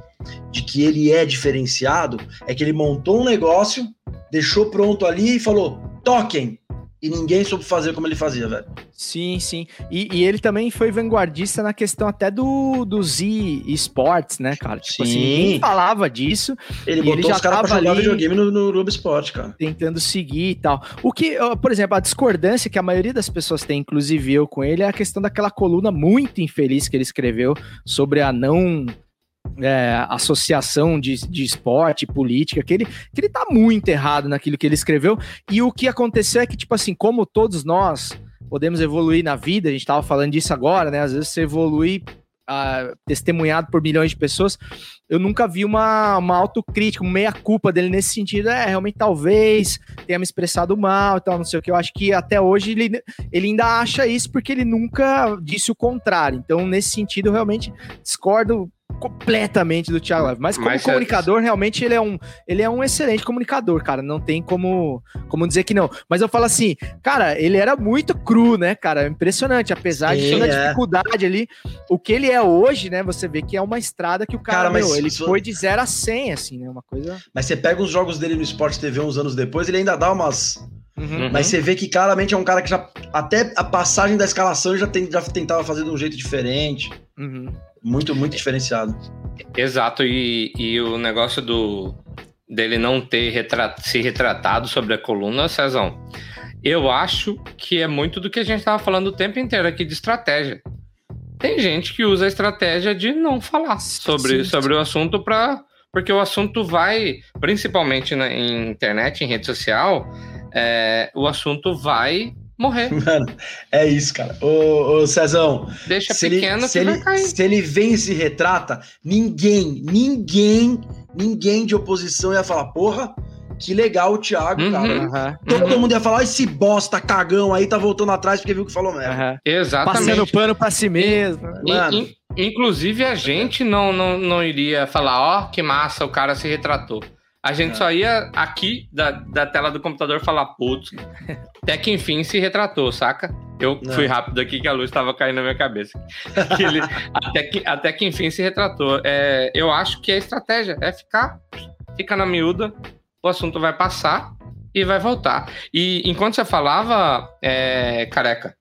de que ele é diferenciado é que ele montou um negócio, deixou pronto ali e falou: toquem! E ninguém soube fazer como ele fazia, velho. Sim, sim. E, e ele também foi vanguardista na questão até do, do Z Sports, né, cara? Tipo assim, Sim. ninguém falava disso. Ele botou os caras pra jogar ali videogame no, no Globo Esporte, cara. Tentando seguir e tal. O que, por exemplo, a discordância que a maioria das pessoas tem, inclusive eu com ele, é a questão daquela coluna muito infeliz que ele escreveu sobre a não é, associação de, de esporte, política, que ele, que ele tá muito errado naquilo que ele escreveu. E o que aconteceu é que, tipo assim, como todos nós podemos evoluir na vida, a gente tava falando disso agora, né? Às vezes você evolui ah, testemunhado por milhões de pessoas. Eu nunca vi uma, uma autocrítica, uma meia-culpa dele nesse sentido. É, realmente, talvez tenha me expressado mal e tal, não sei o que. Eu acho que até hoje ele, ele ainda acha isso porque ele nunca disse o contrário. Então, nesse sentido, eu realmente discordo completamente do Thiago Live. Mas como Mas, comunicador, realmente ele é um ele é um excelente comunicador, cara. Não tem como, como dizer que não. Mas eu falo assim, cara, ele era muito cru, né, cara? Impressionante. Apesar de Sim, toda a é. dificuldade ali, o que ele é hoje, né? Você vê que é uma estrada que o cara, Cara, mas meu, ele foi de 0 a 100, assim, né? Uma coisa. Mas você pega os jogos dele no Sport TV uns anos depois, ele ainda dá umas. Uhum. Mas você vê que claramente é um cara que já. Até a passagem da escalação já, tem, já tentava fazer de um jeito diferente. Uhum. Muito, muito diferenciado. Exato, e, e o negócio do dele não ter retra- se retratado sobre a coluna, Cezão, eu acho que é muito do que a gente estava falando o tempo inteiro aqui de estratégia. Tem gente que usa a estratégia de não falar sobre, sim. sobre o assunto para porque o assunto vai, principalmente na em internet, em rede social, é, o assunto vai morrer. Mano, é isso, cara. Ô, ô Cezão, Deixa se ele, pequeno se, que vai ele, cair. se ele vem e se retrata, ninguém, ninguém, ninguém de oposição ia falar, porra, que legal o Thiago, Uhum. cara. Aham. Todo mundo ia falar, "Ó, esse bosta cagão aí tá voltando atrás porque viu que falou merda. Exatamente. Passando pano pra si mesmo. né? In- Mano. in- inclusive, a gente não, não, não iria falar, ó, que massa, o cara se retratou. A gente É. só ia aqui da, da tela do computador falar, putz, até que enfim se retratou, saca? Eu Não. fui rápido aqui que a luz estava caindo na minha cabeça. Que ele- até, que, até que enfim se retratou. É, eu acho que a estratégia é ficar, fica na miúda, o assunto vai passar e vai voltar. E enquanto você falava, é, careca,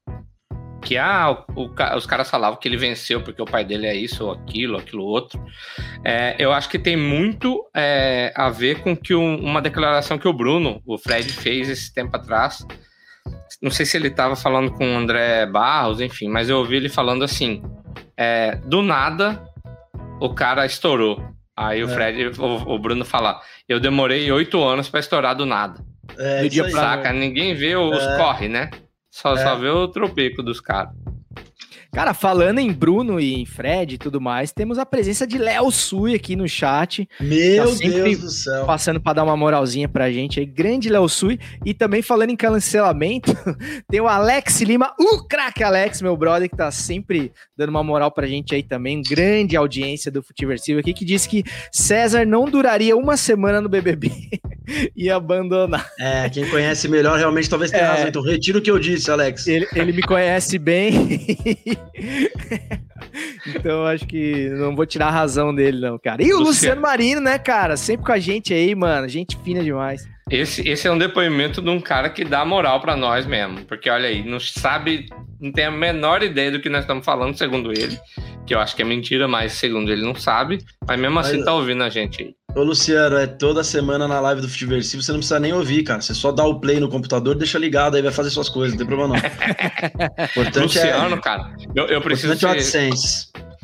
que ah, o- o os caras falavam que ele venceu porque o pai dele é isso ou aquilo, aquilo outro. É, eu acho que tem muito é, a ver com que um- uma declaração que o Bruno, o Fred, fez esse tempo atrás. Não sei se ele estava falando com o André Barros, enfim, mas eu ouvi ele falando assim: é, do nada o cara estourou. Aí o É. Fred, o, o Bruno fala: eu demorei oito anos para estourar do nada. É, Do dia pra- Saca? Ninguém vê os É. corre, né? Só, É. só vê o tropeco dos caras. Cara, falando em Bruno e em Fred e tudo mais, temos a presença de Léo Sui aqui no chat. Meu Tá Deus do céu. passando para dar uma moralzinha pra gente aí. Grande Léo Sui. E também falando em cancelamento, tem o Alex Lima, o craque Alex, meu brother, que tá sempre dando uma moral pra gente aí também. Grande audiência do Futiversivo aqui, que disse que César não duraria uma semana no BBB e abandonar. É, quem conhece melhor realmente talvez tenha É. razão. Então, retiro o que eu disse, Alex. Ele, ele me conhece bem. então eu acho que não vou tirar a razão dele, não, cara. E o Luciano. Luciano Marino, né, cara? Sempre com a gente aí, mano. Gente fina demais. Esse, esse é um depoimento de um cara que dá moral pra nós mesmo. Porque olha aí, não sabe, não tem a menor ideia do que nós estamos falando, segundo ele. Que eu acho que é mentira, mas segundo ele não sabe. Mas mesmo assim Mas- tá ouvindo a gente aí. Ô, Luciano, é toda semana na live do Futiversivo, você não precisa nem ouvir, cara. Você só dá o play no computador, deixa ligado, aí vai fazer suas coisas, não tem problema não. Importante Luciano, é, cara, eu, eu preciso importante é ser,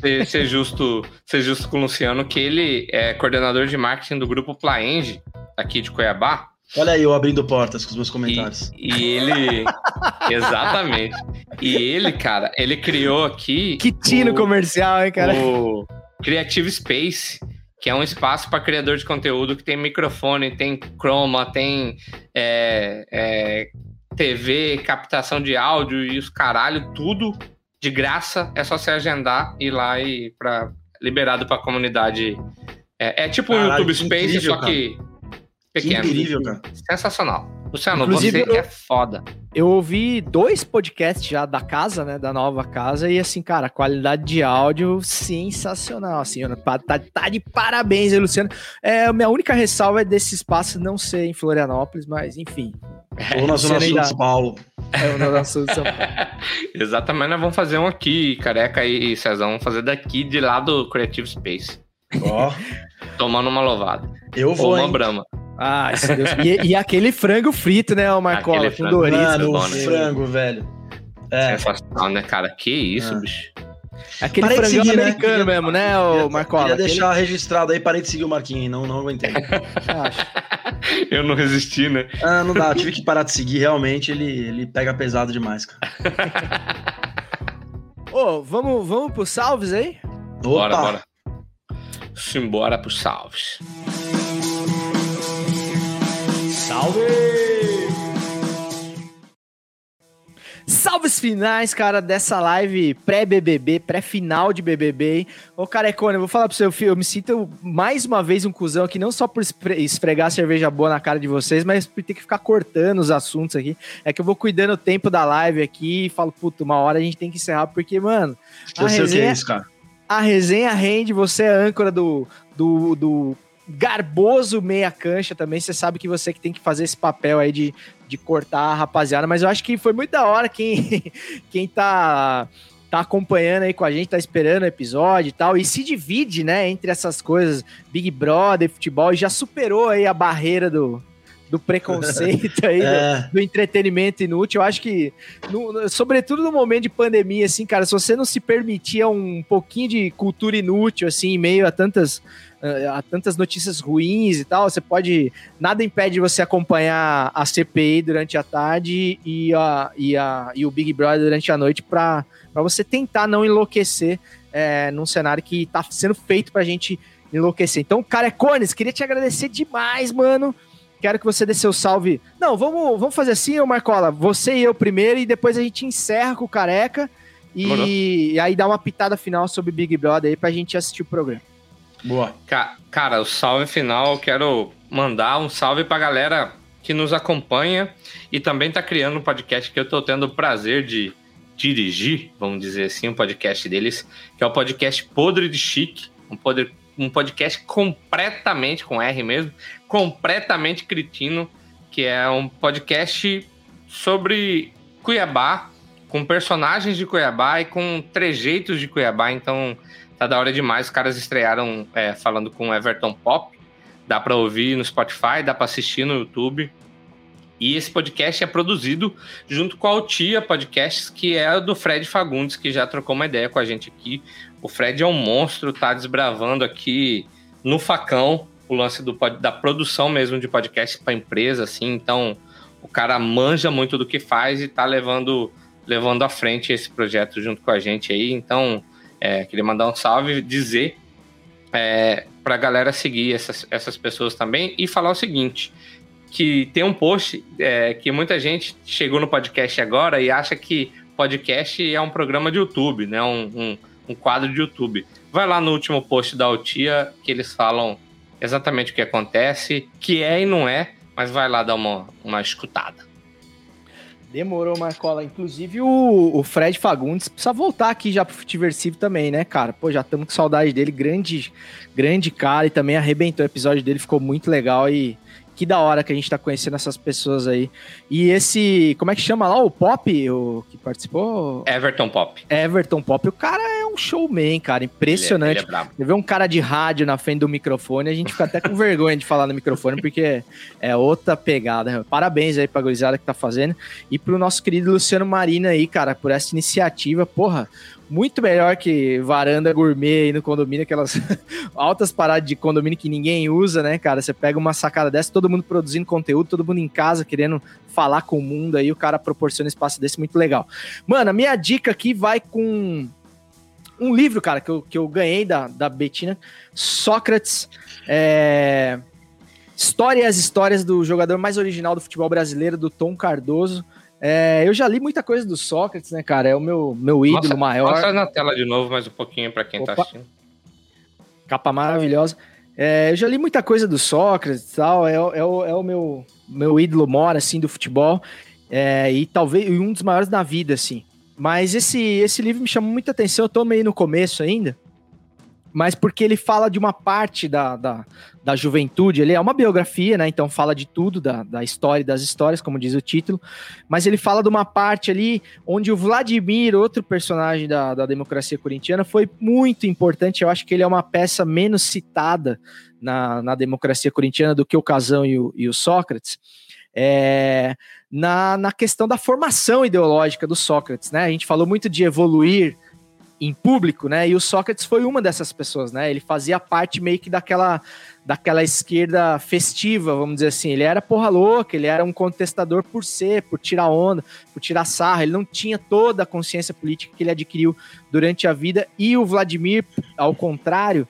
ser, ser justo, ser justo com o Luciano, que ele é coordenador de marketing do grupo Plaenge, aqui de Cuiabá. Olha aí eu abrindo portas com os meus comentários. E ele. Exatamente. E ele, cara, ele criou aqui. Que tino o- comercial, hein, cara? o Creative Space, que é um espaço para criador de conteúdo que tem microfone, tem chroma, tem é, é, TV, captação de áudio e os caralho, tudo de graça, é só se agendar e ir lá e para liberado para a comunidade. É, é tipo o Caralho, YouTube Space, incrível, só que pequeno. Que incrível, cara. Sensacional. Luciano, Inclusive, você eu- é foda. Eu ouvi dois podcasts já da casa, né? Da nova casa, e assim, cara, a qualidade de áudio sensacional. Assim, tá, tá- tá de parabéns aí, Luciano. É, a minha única ressalva é desse espaço não ser em Florianópolis, mas enfim. Ou na Zona Sul de São Paulo. É, o Zona Sul de São Paulo. Exatamente, nós vamos fazer um aqui, Careca e Cezão, vamos fazer daqui de lá do Creative Space. Ó, Tomando uma louvada. eu Ou vou, uma hein? brama. Ah, se Deus... e, e aquele frango frito, né, o Marcola, Aquele com frango. Doritos. Mano, o bom, né? frango, velho. É. Sensacional, né, cara? Que isso, Ah. bicho. Aquele Parei de frangão seguir, né? americano Queria- mesmo, né, o Marcola? Queria Aquele- deixar registrado aí, parei de seguir o Marquinhos, não, não aguentei. Eu não resisti, né? Ah, não dá, tive que parar de seguir, realmente ele, ele pega pesado demais, cara. Ô, vamos, vamos pro salves aí? Bora, Opa! bora. Simbora pros salves. Salve! Salves finais, cara, dessa live pré-BBB, pré-final de BBB, hein? Ô, Carecone, eu vou falar pro seu filho, eu me sinto mais uma vez um cuzão aqui, não só por esfregar cerveja boa na cara de vocês, mas por ter que ficar cortando os assuntos aqui. É que eu vou cuidando o tempo da live aqui e falo, puta, uma hora a gente tem que encerrar, porque, mano, a Eu sei o que é resenha, isso, cara. a resenha rende, você é âncora do, do, do garboso meia cancha também, você sabe que você que tem que fazer esse papel aí de, de cortar a rapaziada, mas eu acho que foi muito da hora quem, quem tá, tá acompanhando aí com a gente, tá esperando o episódio e tal, e se divide, né, entre essas coisas, Big Brother, futebol, e já superou aí a barreira do, do preconceito aí, do- É. do entretenimento inútil. Eu acho que, no- sobretudo no momento de pandemia, assim, cara, se você não se permitia um pouquinho de cultura inútil, assim, em meio a tantas, eh, a tantas notícias ruins e tal, você pode. Nada impede você acompanhar a CPI durante a tarde e, a, e, a, e o Big Brother durante a noite para você tentar não enlouquecer eh, num cenário que tá sendo feito pra gente enlouquecer. Então, Carecones, queria te agradecer demais, mano. Quero que você dê seu salve. Não, vamos, vamos fazer assim, ô Marcola. Você e eu primeiro, e depois a gente encerra com o Careca. E, e aí dá uma pitada final sobre Big Brother aí pra gente assistir o programa. Boa. Ca- Cara, o salve final, eu quero mandar um salve pra galera que nos acompanha e também tá criando um podcast que eu tô tendo o prazer de dirigir, vamos dizer assim, um podcast deles, que é o podcast Podre de Chique, um, podre, um podcast completamente, com R mesmo, completamente cretino, que é um podcast sobre Cuiabá, com personagens de Cuiabá e com trejeitos de Cuiabá, então tá da hora demais. Os caras estrearam é, falando com Everton Pop, dá pra ouvir no Spotify, dá pra assistir no YouTube. E esse podcast é produzido junto com a Altia Podcasts, que é do Fred Fagundes, que já trocou uma ideia com a gente aqui. O Fred é um monstro, tá desbravando aqui no facão o lance do, da produção mesmo de podcast para empresa, assim. Então, o cara manja muito do que faz e tá levando, levando à frente esse projeto junto com a gente aí. Então, é, queria mandar um salve e dizer é, para a galera seguir essas, essas pessoas também e falar o seguinte: que tem um post é, que muita gente chegou no podcast agora e acha que podcast é um programa de YouTube, né? Um, um, um quadro de YouTube. Vai lá no último post da Altia que eles falam exatamente o que acontece, que é e não é, mas vai lá dar uma, uma escutada. Demorou, Marcola. Inclusive, o, o Fred Fagundes precisa voltar aqui já pro Futiversivo também, né, cara? Pô, já estamos com saudade dele. Grande, grande cara e também arrebentou o episódio dele, ficou muito legal e que da hora que a gente tá conhecendo essas pessoas aí. E esse, como é que chama lá? O Pop, o que participou? Everton Pop. Everton Pop. O cara é um showman, cara. Impressionante. Ele é- ele é. Você vê um cara de rádio na frente do microfone, a gente fica até com vergonha de falar no microfone, porque é outra pegada. Parabéns aí pra gurizada que tá fazendo. E pro nosso querido Luciano Marina aí, cara, por essa iniciativa. Porra, muito melhor que varanda gourmet aí no condomínio, aquelas altas paradas de condomínio que ninguém usa, né, cara? Você pega uma sacada dessa, todo mundo produzindo conteúdo, todo mundo em casa querendo falar com o mundo aí, o cara proporciona espaço desse muito legal. Mano, a minha dica aqui vai com um livro, cara, que eu, que eu ganhei da, da Betina, Sócrates, é... História e as histórias do jogador mais original do futebol brasileiro, do Tom Cardoso. É, eu já li muita coisa do Sócrates, né, cara? É o meu, meu ídolo maior. Mostra na tela de novo mais um pouquinho para quem tá Opa. assistindo. Capa maravilhosa. É, eu já li muita coisa do Sócrates e tal. É, o- é, o, é o meu, meu ídolo mora, assim, do futebol. É, e talvez um dos maiores da vida, assim. Mas esse, esse livro me chamou muita atenção. Eu tô meio no começo ainda. Mas porque ele fala de uma parte da, da, da juventude. Ele é uma biografia, né? Então fala de tudo, da, da história e das histórias, como diz o título. Mas ele fala de uma parte ali onde o Vladimir, outro personagem da, da democracia corintiana, foi muito importante. Eu acho que ele é uma peça menos citada na, na democracia corintiana do que o Casão e o, e o Sócrates. É, na, na questão da formação ideológica do Sócrates, né? A gente falou muito de evoluir em público, né? E o Sócrates foi uma dessas pessoas, né? Ele fazia parte meio que daquela daquela esquerda festiva, vamos dizer assim. Ele era porra louca, ele era um contestador por ser, por tirar onda, por tirar sarra. Ele não tinha toda a consciência política que ele adquiriu durante a vida. E o Vladimir, ao contrário,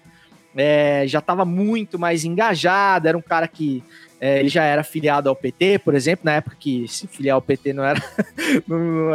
é, já estava muito mais engajado. Era um cara que é, ele já era filiado ao PT, por exemplo, na época que se filiar ao PT não era não,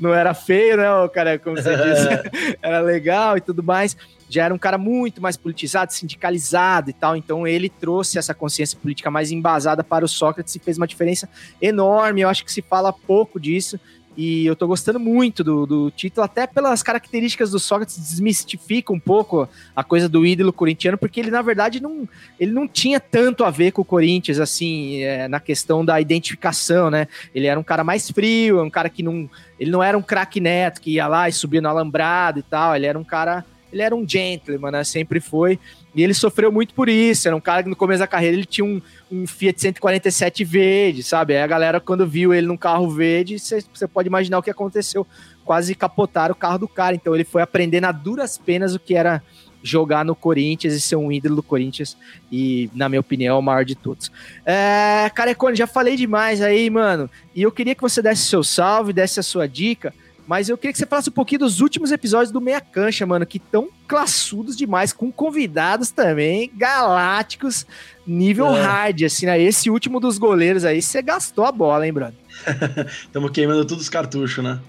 não era feio, né, o cara, como você disse, era legal e tudo mais. Já era um cara muito mais politizado, sindicalizado e tal. Então ele trouxe essa consciência política mais embasada para o Sócrates e fez uma diferença enorme. Eu acho que se fala pouco disso. E eu tô gostando muito do, do título, até pelas características do Sócrates, desmistifica um pouco a coisa do ídolo corintiano, porque ele, na verdade, não, ele não tinha tanto a ver com o Corinthians, assim, é, na questão da identificação, né? Ele era um cara mais frio, um cara que não. Ele não era um craque neto que ia lá e subia no alambrado e tal. Ele era um cara. Ele era um gentleman, né? Sempre foi. E ele sofreu muito por isso. Era um cara que no começo da carreira ele tinha um, um Fiat 147 verde, sabe? Aí a galera, quando viu ele num carro verde, você pode imaginar o que aconteceu. Quase capotaram o carro do cara. Então ele foi aprendendo a duras penas o que era jogar no Corinthians e ser um ídolo do Corinthians. E, na minha opinião, é o maior de todos. É, Carecone, já falei demais aí, mano. E eu queria que você desse seu salve, desse a sua dica. Mas eu queria que você falasse um pouquinho dos últimos episódios do Meia Cancha, mano, que tão classudos demais, com convidados também, galácticos, nível É. hard, assim, né? Esse último dos goleiros aí, você gastou a bola, hein, brother? Estamos queimando todos os cartuchos, né?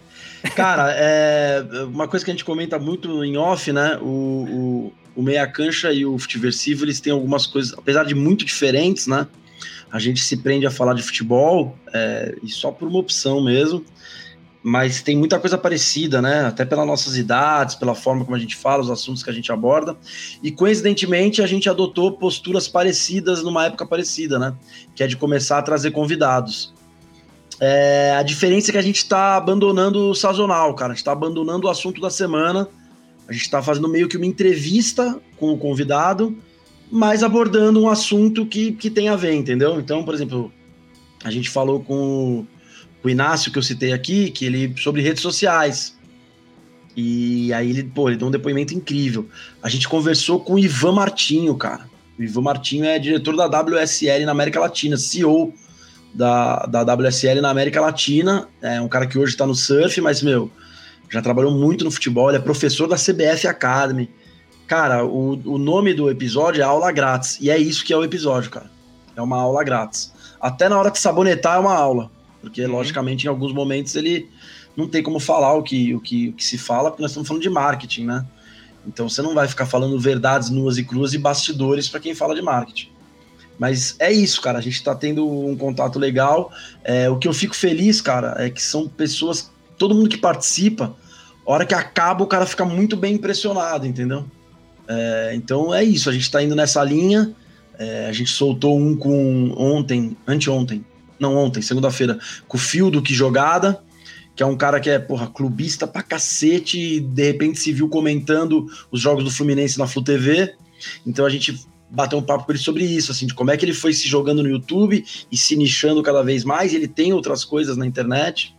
Cara, é uma coisa que a gente comenta muito em off, né? O, o, o Meia Cancha e o Futiversivo, eles têm algumas coisas, apesar de muito diferentes, né? A gente se prende a falar de futebol, é, e só por uma opção mesmo, mas tem muita coisa parecida, né? Até pelas nossas idades, pela forma como a gente fala, os assuntos que a gente aborda. E coincidentemente, a gente adotou posturas parecidas numa época parecida, né? Que é de começar a trazer convidados. É, a diferença é que a gente está abandonando o sazonal, cara. A gente está abandonando o assunto da semana. A gente está fazendo meio que uma entrevista com o convidado, mas abordando um assunto que, que tem a ver, entendeu? Então, por exemplo, a gente falou com o, Inácio, que eu citei aqui, que ele sobre redes sociais. E aí ele, pô, ele deu um depoimento incrível. A gente conversou com o Ivan Martinho, cara. O Ivan Martinho é diretor da WSL na América Latina, CEO da, da WSL na América Latina. É um cara que hoje tá no surf, mas, meu, já trabalhou muito no futebol. Ele é professor da CBF Academy. Cara, o, o nome do episódio é Aula Grátis. E é isso que é o episódio, cara. É uma aula grátis. Até na hora de sabonetar é uma aula. Porque, logicamente, em alguns momentos ele não tem como falar o que, o que, o que se fala, porque nós estamos falando de marketing, né? Então você não vai ficar falando verdades nuas e cruas e bastidores para quem fala de marketing. Mas é isso, cara. A gente tá tendo um contato legal. É, o que eu fico feliz, cara, é que são pessoas, todo mundo que participa, a hora que acaba, o cara fica muito bem impressionado, entendeu? É, então é isso, a gente tá indo nessa linha. É, a gente soltou um com ontem, anteontem, não ontem, segunda-feira, com o do Que Jogada, que é um cara que é, porra, clubista pra cacete, e de repente se viu comentando os jogos do Fluminense na Flu TV. Então a gente bateu um papo com ele sobre isso, assim, de como é que ele foi se jogando no YouTube e se nichando cada vez mais. Ele tem outras coisas na internet,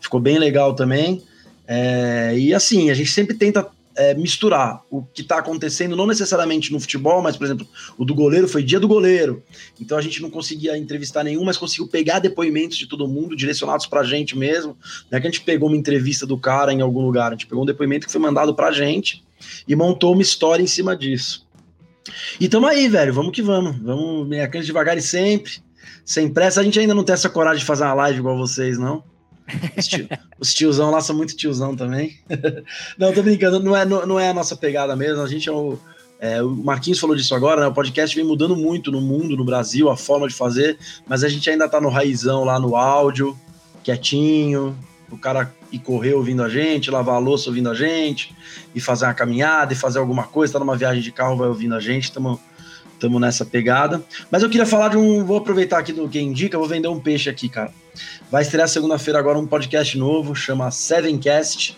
ficou bem legal também. É, e assim, a gente sempre tenta é, misturar o que está acontecendo, não necessariamente no futebol, mas, por exemplo, o do goleiro foi dia do goleiro. Então a gente não conseguia entrevistar nenhum, mas conseguiu pegar depoimentos de todo mundo, direcionados para a gente mesmo. Não é que a gente pegou uma entrevista do cara em algum lugar, a gente pegou um depoimento que foi mandado para a gente e montou uma história em cima disso. E tamo aí, velho, vamos que vamos. Vamos meia cancha devagar e sempre. Sem pressa, a gente ainda não tem essa coragem de fazer uma live igual vocês, não. Os, tio, os tiozão lá são muito tiozão também. não, tô brincando, não é, não, é a nossa pegada mesmo. A gente é o. É, o Marquinhos falou disso agora, né? O podcast vem mudando muito no mundo, no Brasil, a forma de fazer, mas a gente ainda tá no raizão lá no áudio, quietinho, o cara ir correr ouvindo a gente, lavar a louça ouvindo a gente, e fazer uma caminhada, e fazer alguma coisa, tá numa viagem de carro, vai ouvindo a gente, estamos estamos nessa pegada. Mas eu queria falar de um. Vou aproveitar aqui do que indica, vou vender um peixe aqui, cara. Vai estrear segunda-feira agora um podcast novo, chama Sevencast.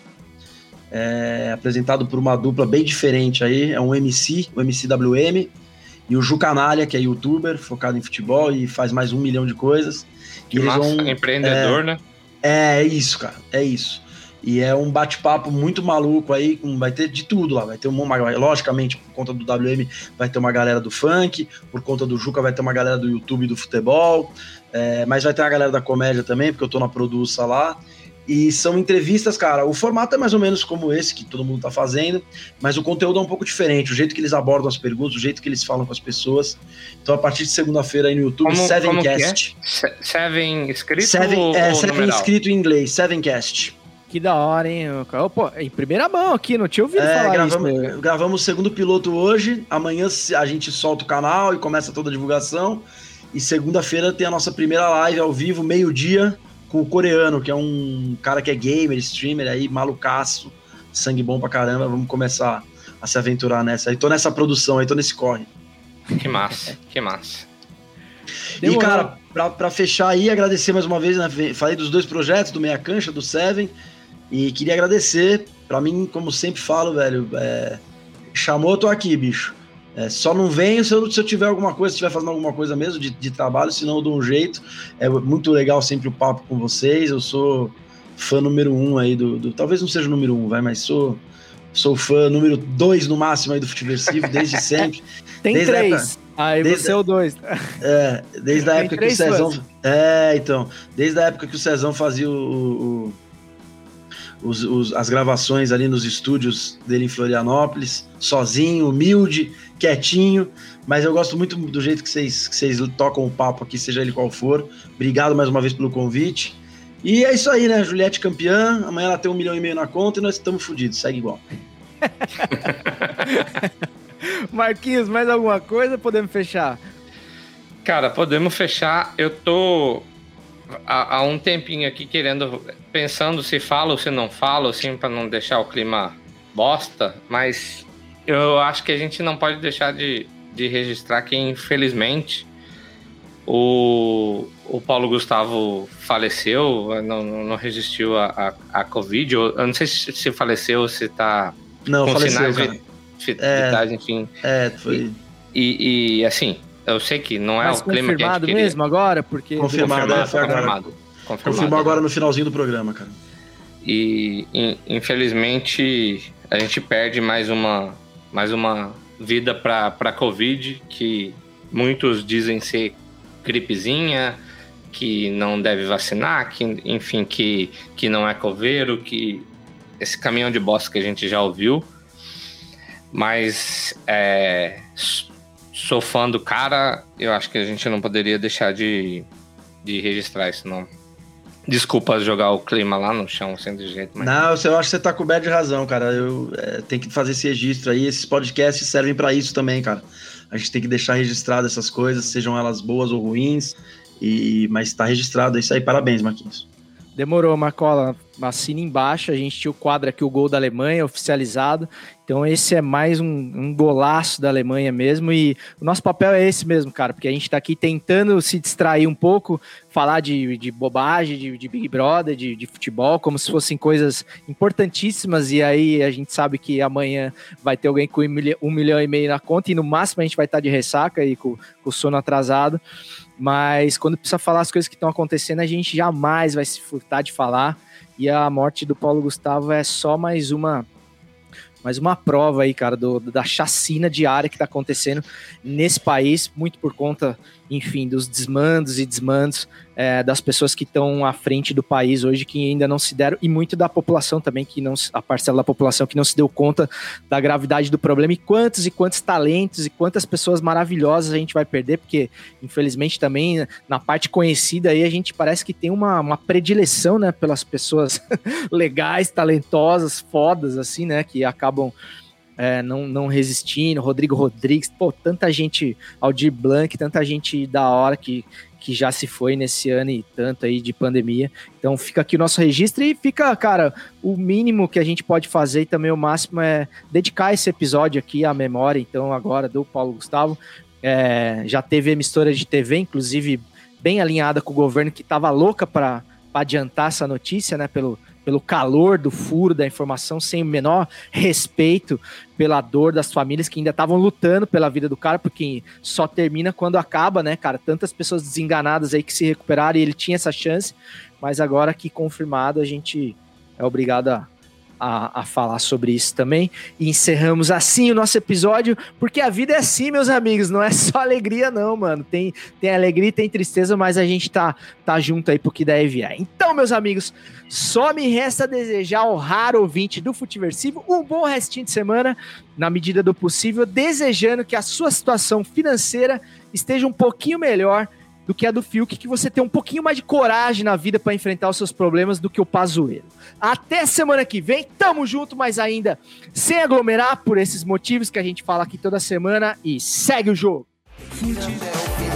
É, apresentado por uma dupla bem diferente aí. É um MC, o MCWM, e o Ju Canalha, que é youtuber, focado em futebol e faz mais um milhão de coisas. Que massa, vão, empreendedor, é, né? É, é isso, cara. É isso. E é um bate-papo muito maluco aí, com, vai ter de tudo lá. Vai ter uma, logicamente, por conta do WM, vai ter uma galera do funk, por conta do Juca, vai ter uma galera do YouTube do futebol, é, mas vai ter uma galera da comédia também, porque eu tô na produça lá. E são entrevistas, cara. O formato é mais ou menos como esse que todo mundo tá fazendo, mas o conteúdo é um pouco diferente. O jeito que eles abordam as perguntas, o jeito que eles falam com as pessoas. Então, a partir de segunda-feira aí no YouTube, como, Sevencast. Como é? Seven escrito? Seven, é, Seven numeral? escrito em inglês, Sevencast. Que da hora, hein? Pô, em primeira mão aqui, não tinha ouvido É, falar gravamos, isso. meu. gravamos o segundo piloto hoje. Amanhã a gente solta o canal e começa toda a divulgação. E segunda-feira tem a nossa primeira live ao vivo, meio-dia, com o coreano, que é um cara que é gamer, streamer aí, malucaço, sangue bom pra caramba. Vamos começar a se aventurar nessa. Aí tô nessa produção aí, tô nesse corre. Que massa, que massa. E, cara, pra, pra fechar aí, agradecer mais uma vez, né? Falei dos dois projetos, do Meia Cancha, do Seven. E queria agradecer. Pra mim, como sempre falo, velho, é, chamou, eu tô aqui, bicho. É, só não venho se eu, se eu tiver alguma coisa, se estiver fazendo alguma coisa mesmo de, de trabalho, senão eu dou um jeito. É muito legal sempre o papo com vocês. Eu sou fã número um aí do. do talvez não seja o número um, vai, mas sou. Sou fã número dois no máximo aí do Futeversivo, desde sempre. Tem desde três. época- Aí desde- você é o dois. é, desde a Tem época que o Cezão. fãs. É, então. Desde a época que o Cezão fazia o- o- os- os- as gravações ali nos estúdios dele em Florianópolis, sozinho, humilde, quietinho. Mas eu gosto muito do jeito que vocês, que vocês tocam o papo aqui, seja ele qual for. Obrigado mais uma vez pelo convite. E é isso aí, né? Juliette campeã. Amanhã ela tem um milhão e meio na conta e nós estamos fodidos. Segue igual. Marquinhos, mais alguma coisa? Podemos fechar? Cara, podemos fechar. Eu tô há, há um tempinho aqui querendo, pensando se falo ou se não falo, assim, para não deixar o clima bosta, mas eu acho que a gente não pode deixar de, de registrar que, infelizmente, o, o Paulo Gustavo faleceu, não, não resistiu a, a, a Covid. Eu, eu não sei se, se faleceu se tá Não, com faleceu, sinais cara. vi- vi- É. vitais, enfim. É, foi. E, e, assim, eu sei que não é Mas o clima que a gente confirmado queria. mesmo agora? Porque Confirmado, é, foi agora. confirmado. Confirmado. Confirmou agora no finalzinho do programa, cara. E in- infelizmente a gente perde mais uma, mais uma vida para para Covid, que muitos dizem ser gripezinha, que não deve vacinar, que enfim, que, que não é coveiro, que esse caminhão de bosta que a gente já ouviu. Mas é, sou fã do cara, eu acho que a gente não poderia deixar de, de registrar isso, não. Desculpa jogar o clima lá no chão, sem de jeito, mas. Não, eu acho que você tá coberto de razão, cara. Eu é, tenho que fazer esse registro aí. Esses podcasts servem pra isso também, cara. A gente tem que deixar registrado essas coisas, sejam elas boas ou ruins. E mas tá registrado, é isso aí. Parabéns, Marquinhos. Demorou, Marcola. Assina embaixo. A gente tinha o quadro aqui, o gol da Alemanha, oficializado. Então, esse é mais um, um golaço da Alemanha mesmo. E o nosso papel é esse mesmo, cara, porque a gente tá aqui tentando se distrair um pouco, falar de, de bobagem, de, de Big Brother, de, de futebol, como se fossem coisas importantíssimas. E aí a gente sabe que amanhã vai ter alguém com um milhão, um milhão e meio na conta, e no máximo a gente vai estar de ressaca e com, com o sono atrasado. Mas quando precisa falar as coisas que estão acontecendo, a gente jamais vai se furtar de falar. E a morte do Paulo Gustavo é só mais uma mais uma prova aí, cara, do, da chacina diária que tá acontecendo nesse país, muito por conta, enfim, dos desmandos e desmandos é, das pessoas que estão à frente do país hoje, que ainda não se deram, e muito da população também, que não a parcela da população que não se deu conta da gravidade do problema, e quantos e quantos talentos e quantas pessoas maravilhosas a gente vai perder, porque, infelizmente, também na parte conhecida aí, a gente parece que tem uma, uma predileção, né, pelas pessoas legais, talentosas, fodas, assim, né, que acabam é, não, não resistindo, Rodrigo Rodrigues, pô, tanta gente, Aldir Blanc, tanta gente da hora que, que já se foi nesse ano e tanto aí de pandemia. Então fica aqui o nosso registro e fica, cara, o mínimo que a gente pode fazer e também o máximo é dedicar esse episódio aqui à memória, então agora do Paulo Gustavo. É, já teve emissora de TV, inclusive bem alinhada com o governo que estava louca para adiantar essa notícia, né, pelo pelo calor do furo da informação, sem o menor respeito pela dor das famílias que ainda estavam lutando pela vida do cara, porque só termina quando acaba, né, cara? Tantas pessoas desenganadas aí que se recuperaram e ele tinha essa chance, mas agora que confirmado, a gente é obrigado a a, a, falar sobre isso também. E encerramos assim o nosso episódio, porque a vida é assim, meus amigos, não é só alegria, não, mano. Tem, tem alegria e tem tristeza, mas a gente tá, tá junto aí pro que deve vier. Então, meus amigos, só me resta desejar ao raro ouvinte do Futiversivo um bom restinho de semana, na medida do possível, desejando que a sua situação financeira esteja um pouquinho melhor do que a do Fiuk, que você tem um pouquinho mais de coragem na vida para enfrentar os seus problemas do que o Pazuello. Até semana que vem, tamo junto, mas ainda sem aglomerar por esses motivos que a gente fala aqui toda semana e segue o jogo. Futebol.